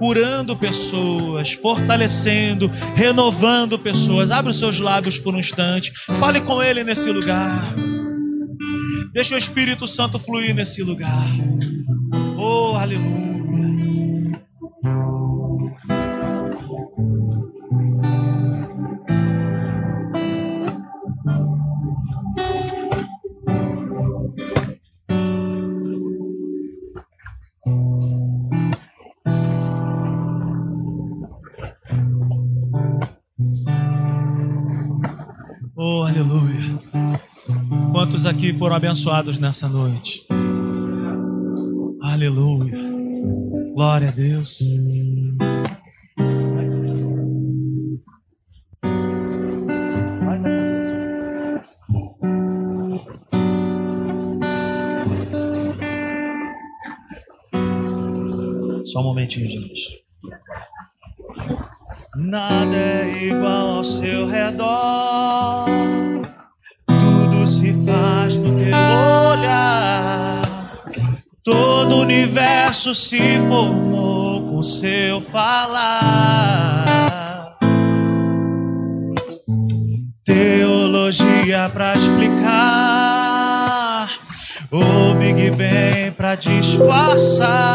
curando pessoas, fortalecendo, renovando pessoas. Abre os seus lábios por um instante, fale com Ele nesse lugar. Deixa o Espírito Santo fluir nesse lugar. Oh, aleluia. Oh, aleluia. Quantos aqui foram abençoados nessa noite? Aleluia. Glória a Deus. Só um momentinho, gente. Nada é igual ao seu redor. Se faz no teu olhar. Todo o universo se formou com seu falar. Teologia para explicar. O Big Bang para disfarçar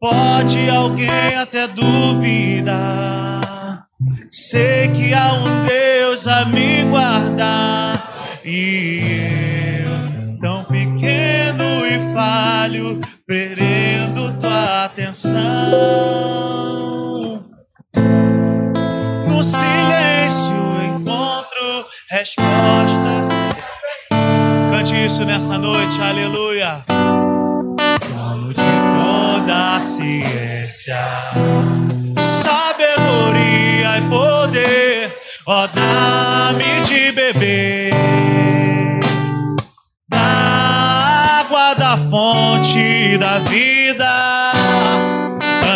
Pode alguém até duvidar. Sei que há um Deus a me guardar. E eu, tão pequeno e falho, prendendo tua atenção. No silêncio encontro resposta. Cante isso nessa noite, aleluia da ciência, sabedoria e poder, ó, dá-me de beber da fonte da vida,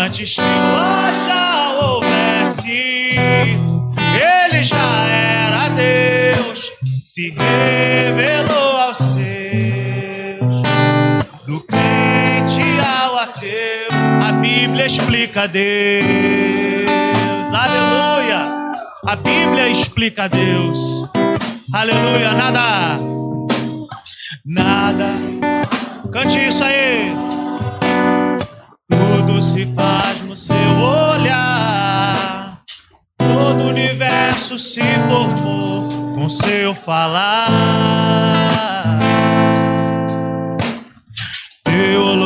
antes que o já houvesse, ele já era Deus, se revelou ao seus, do crente ao ateu, a Bíblia explica Deus. Aleluia! A Bíblia explica Deus. Aleluia! Nada, nada. Cante isso aí. Tudo se faz no seu olhar. Todo o universo se formou com seu falar.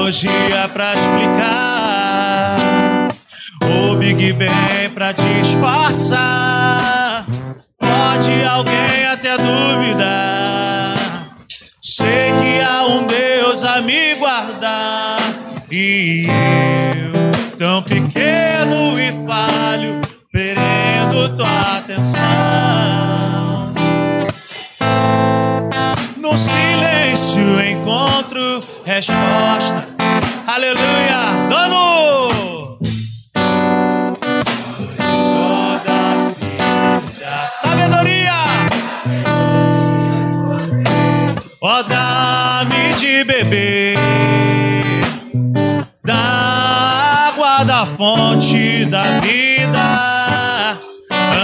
analogia pra explicar, o Big Bang pra disfarçar. Pode alguém até duvidar. E eu, tão pequeno e falho, querendo tua atenção. No silêncio encontro resposta. Aleluia! Dono! Toda sabedoria! Ó, dá-me de beber fonte da vida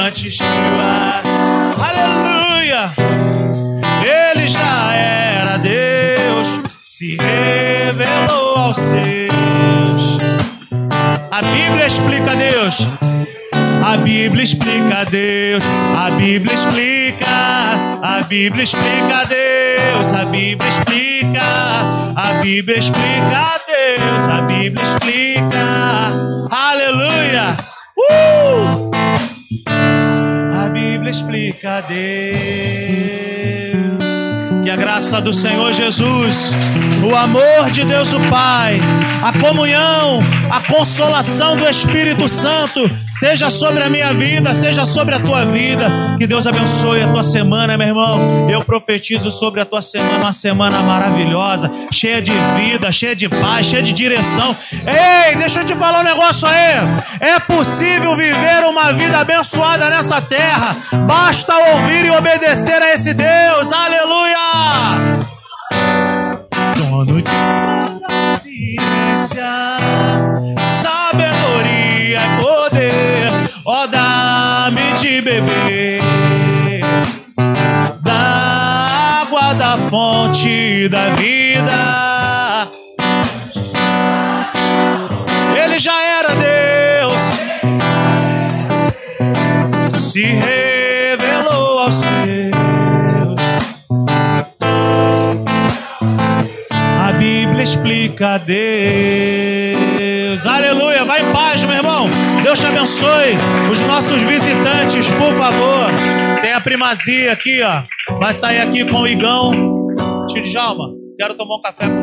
antes que o ar. Aleluia! Ele já era Deus, se revelou aos seus. A Bíblia explica Deus. A Bíblia explica Deus. A Bíblia explica. A Bíblia explica Deus. A Bíblia explica. A Bíblia explica Deus. A Bíblia explica. Aleluia! Uh! A Bíblia explica Deus. A graça do Senhor Jesus, o amor de Deus o Pai, a comunhão, a consolação do Espírito Santo seja sobre a minha vida, seja sobre a tua vida. Que Deus abençoe a tua semana, meu irmão. Eu profetizo sobre a tua semana, uma semana maravilhosa, cheia de vida, cheia de paz, cheia de direção. Ei, deixa eu te falar um negócio aí. É possível viver uma vida abençoada nessa terra. Basta ouvir e obedecer a esse Deus. Aleluia! Dono de toda ciência, sabedoria e poder, ó, dá-me de beber da água da fonte da vida. Ele já era Deus, se explica Deus. Aleluia. Vai em paz, meu irmão. Deus te abençoe. Os nossos visitantes, por favor. Tem a primazia aqui, ó. Vai sair aqui com o Igão. Tio Djalma, quero tomar um café com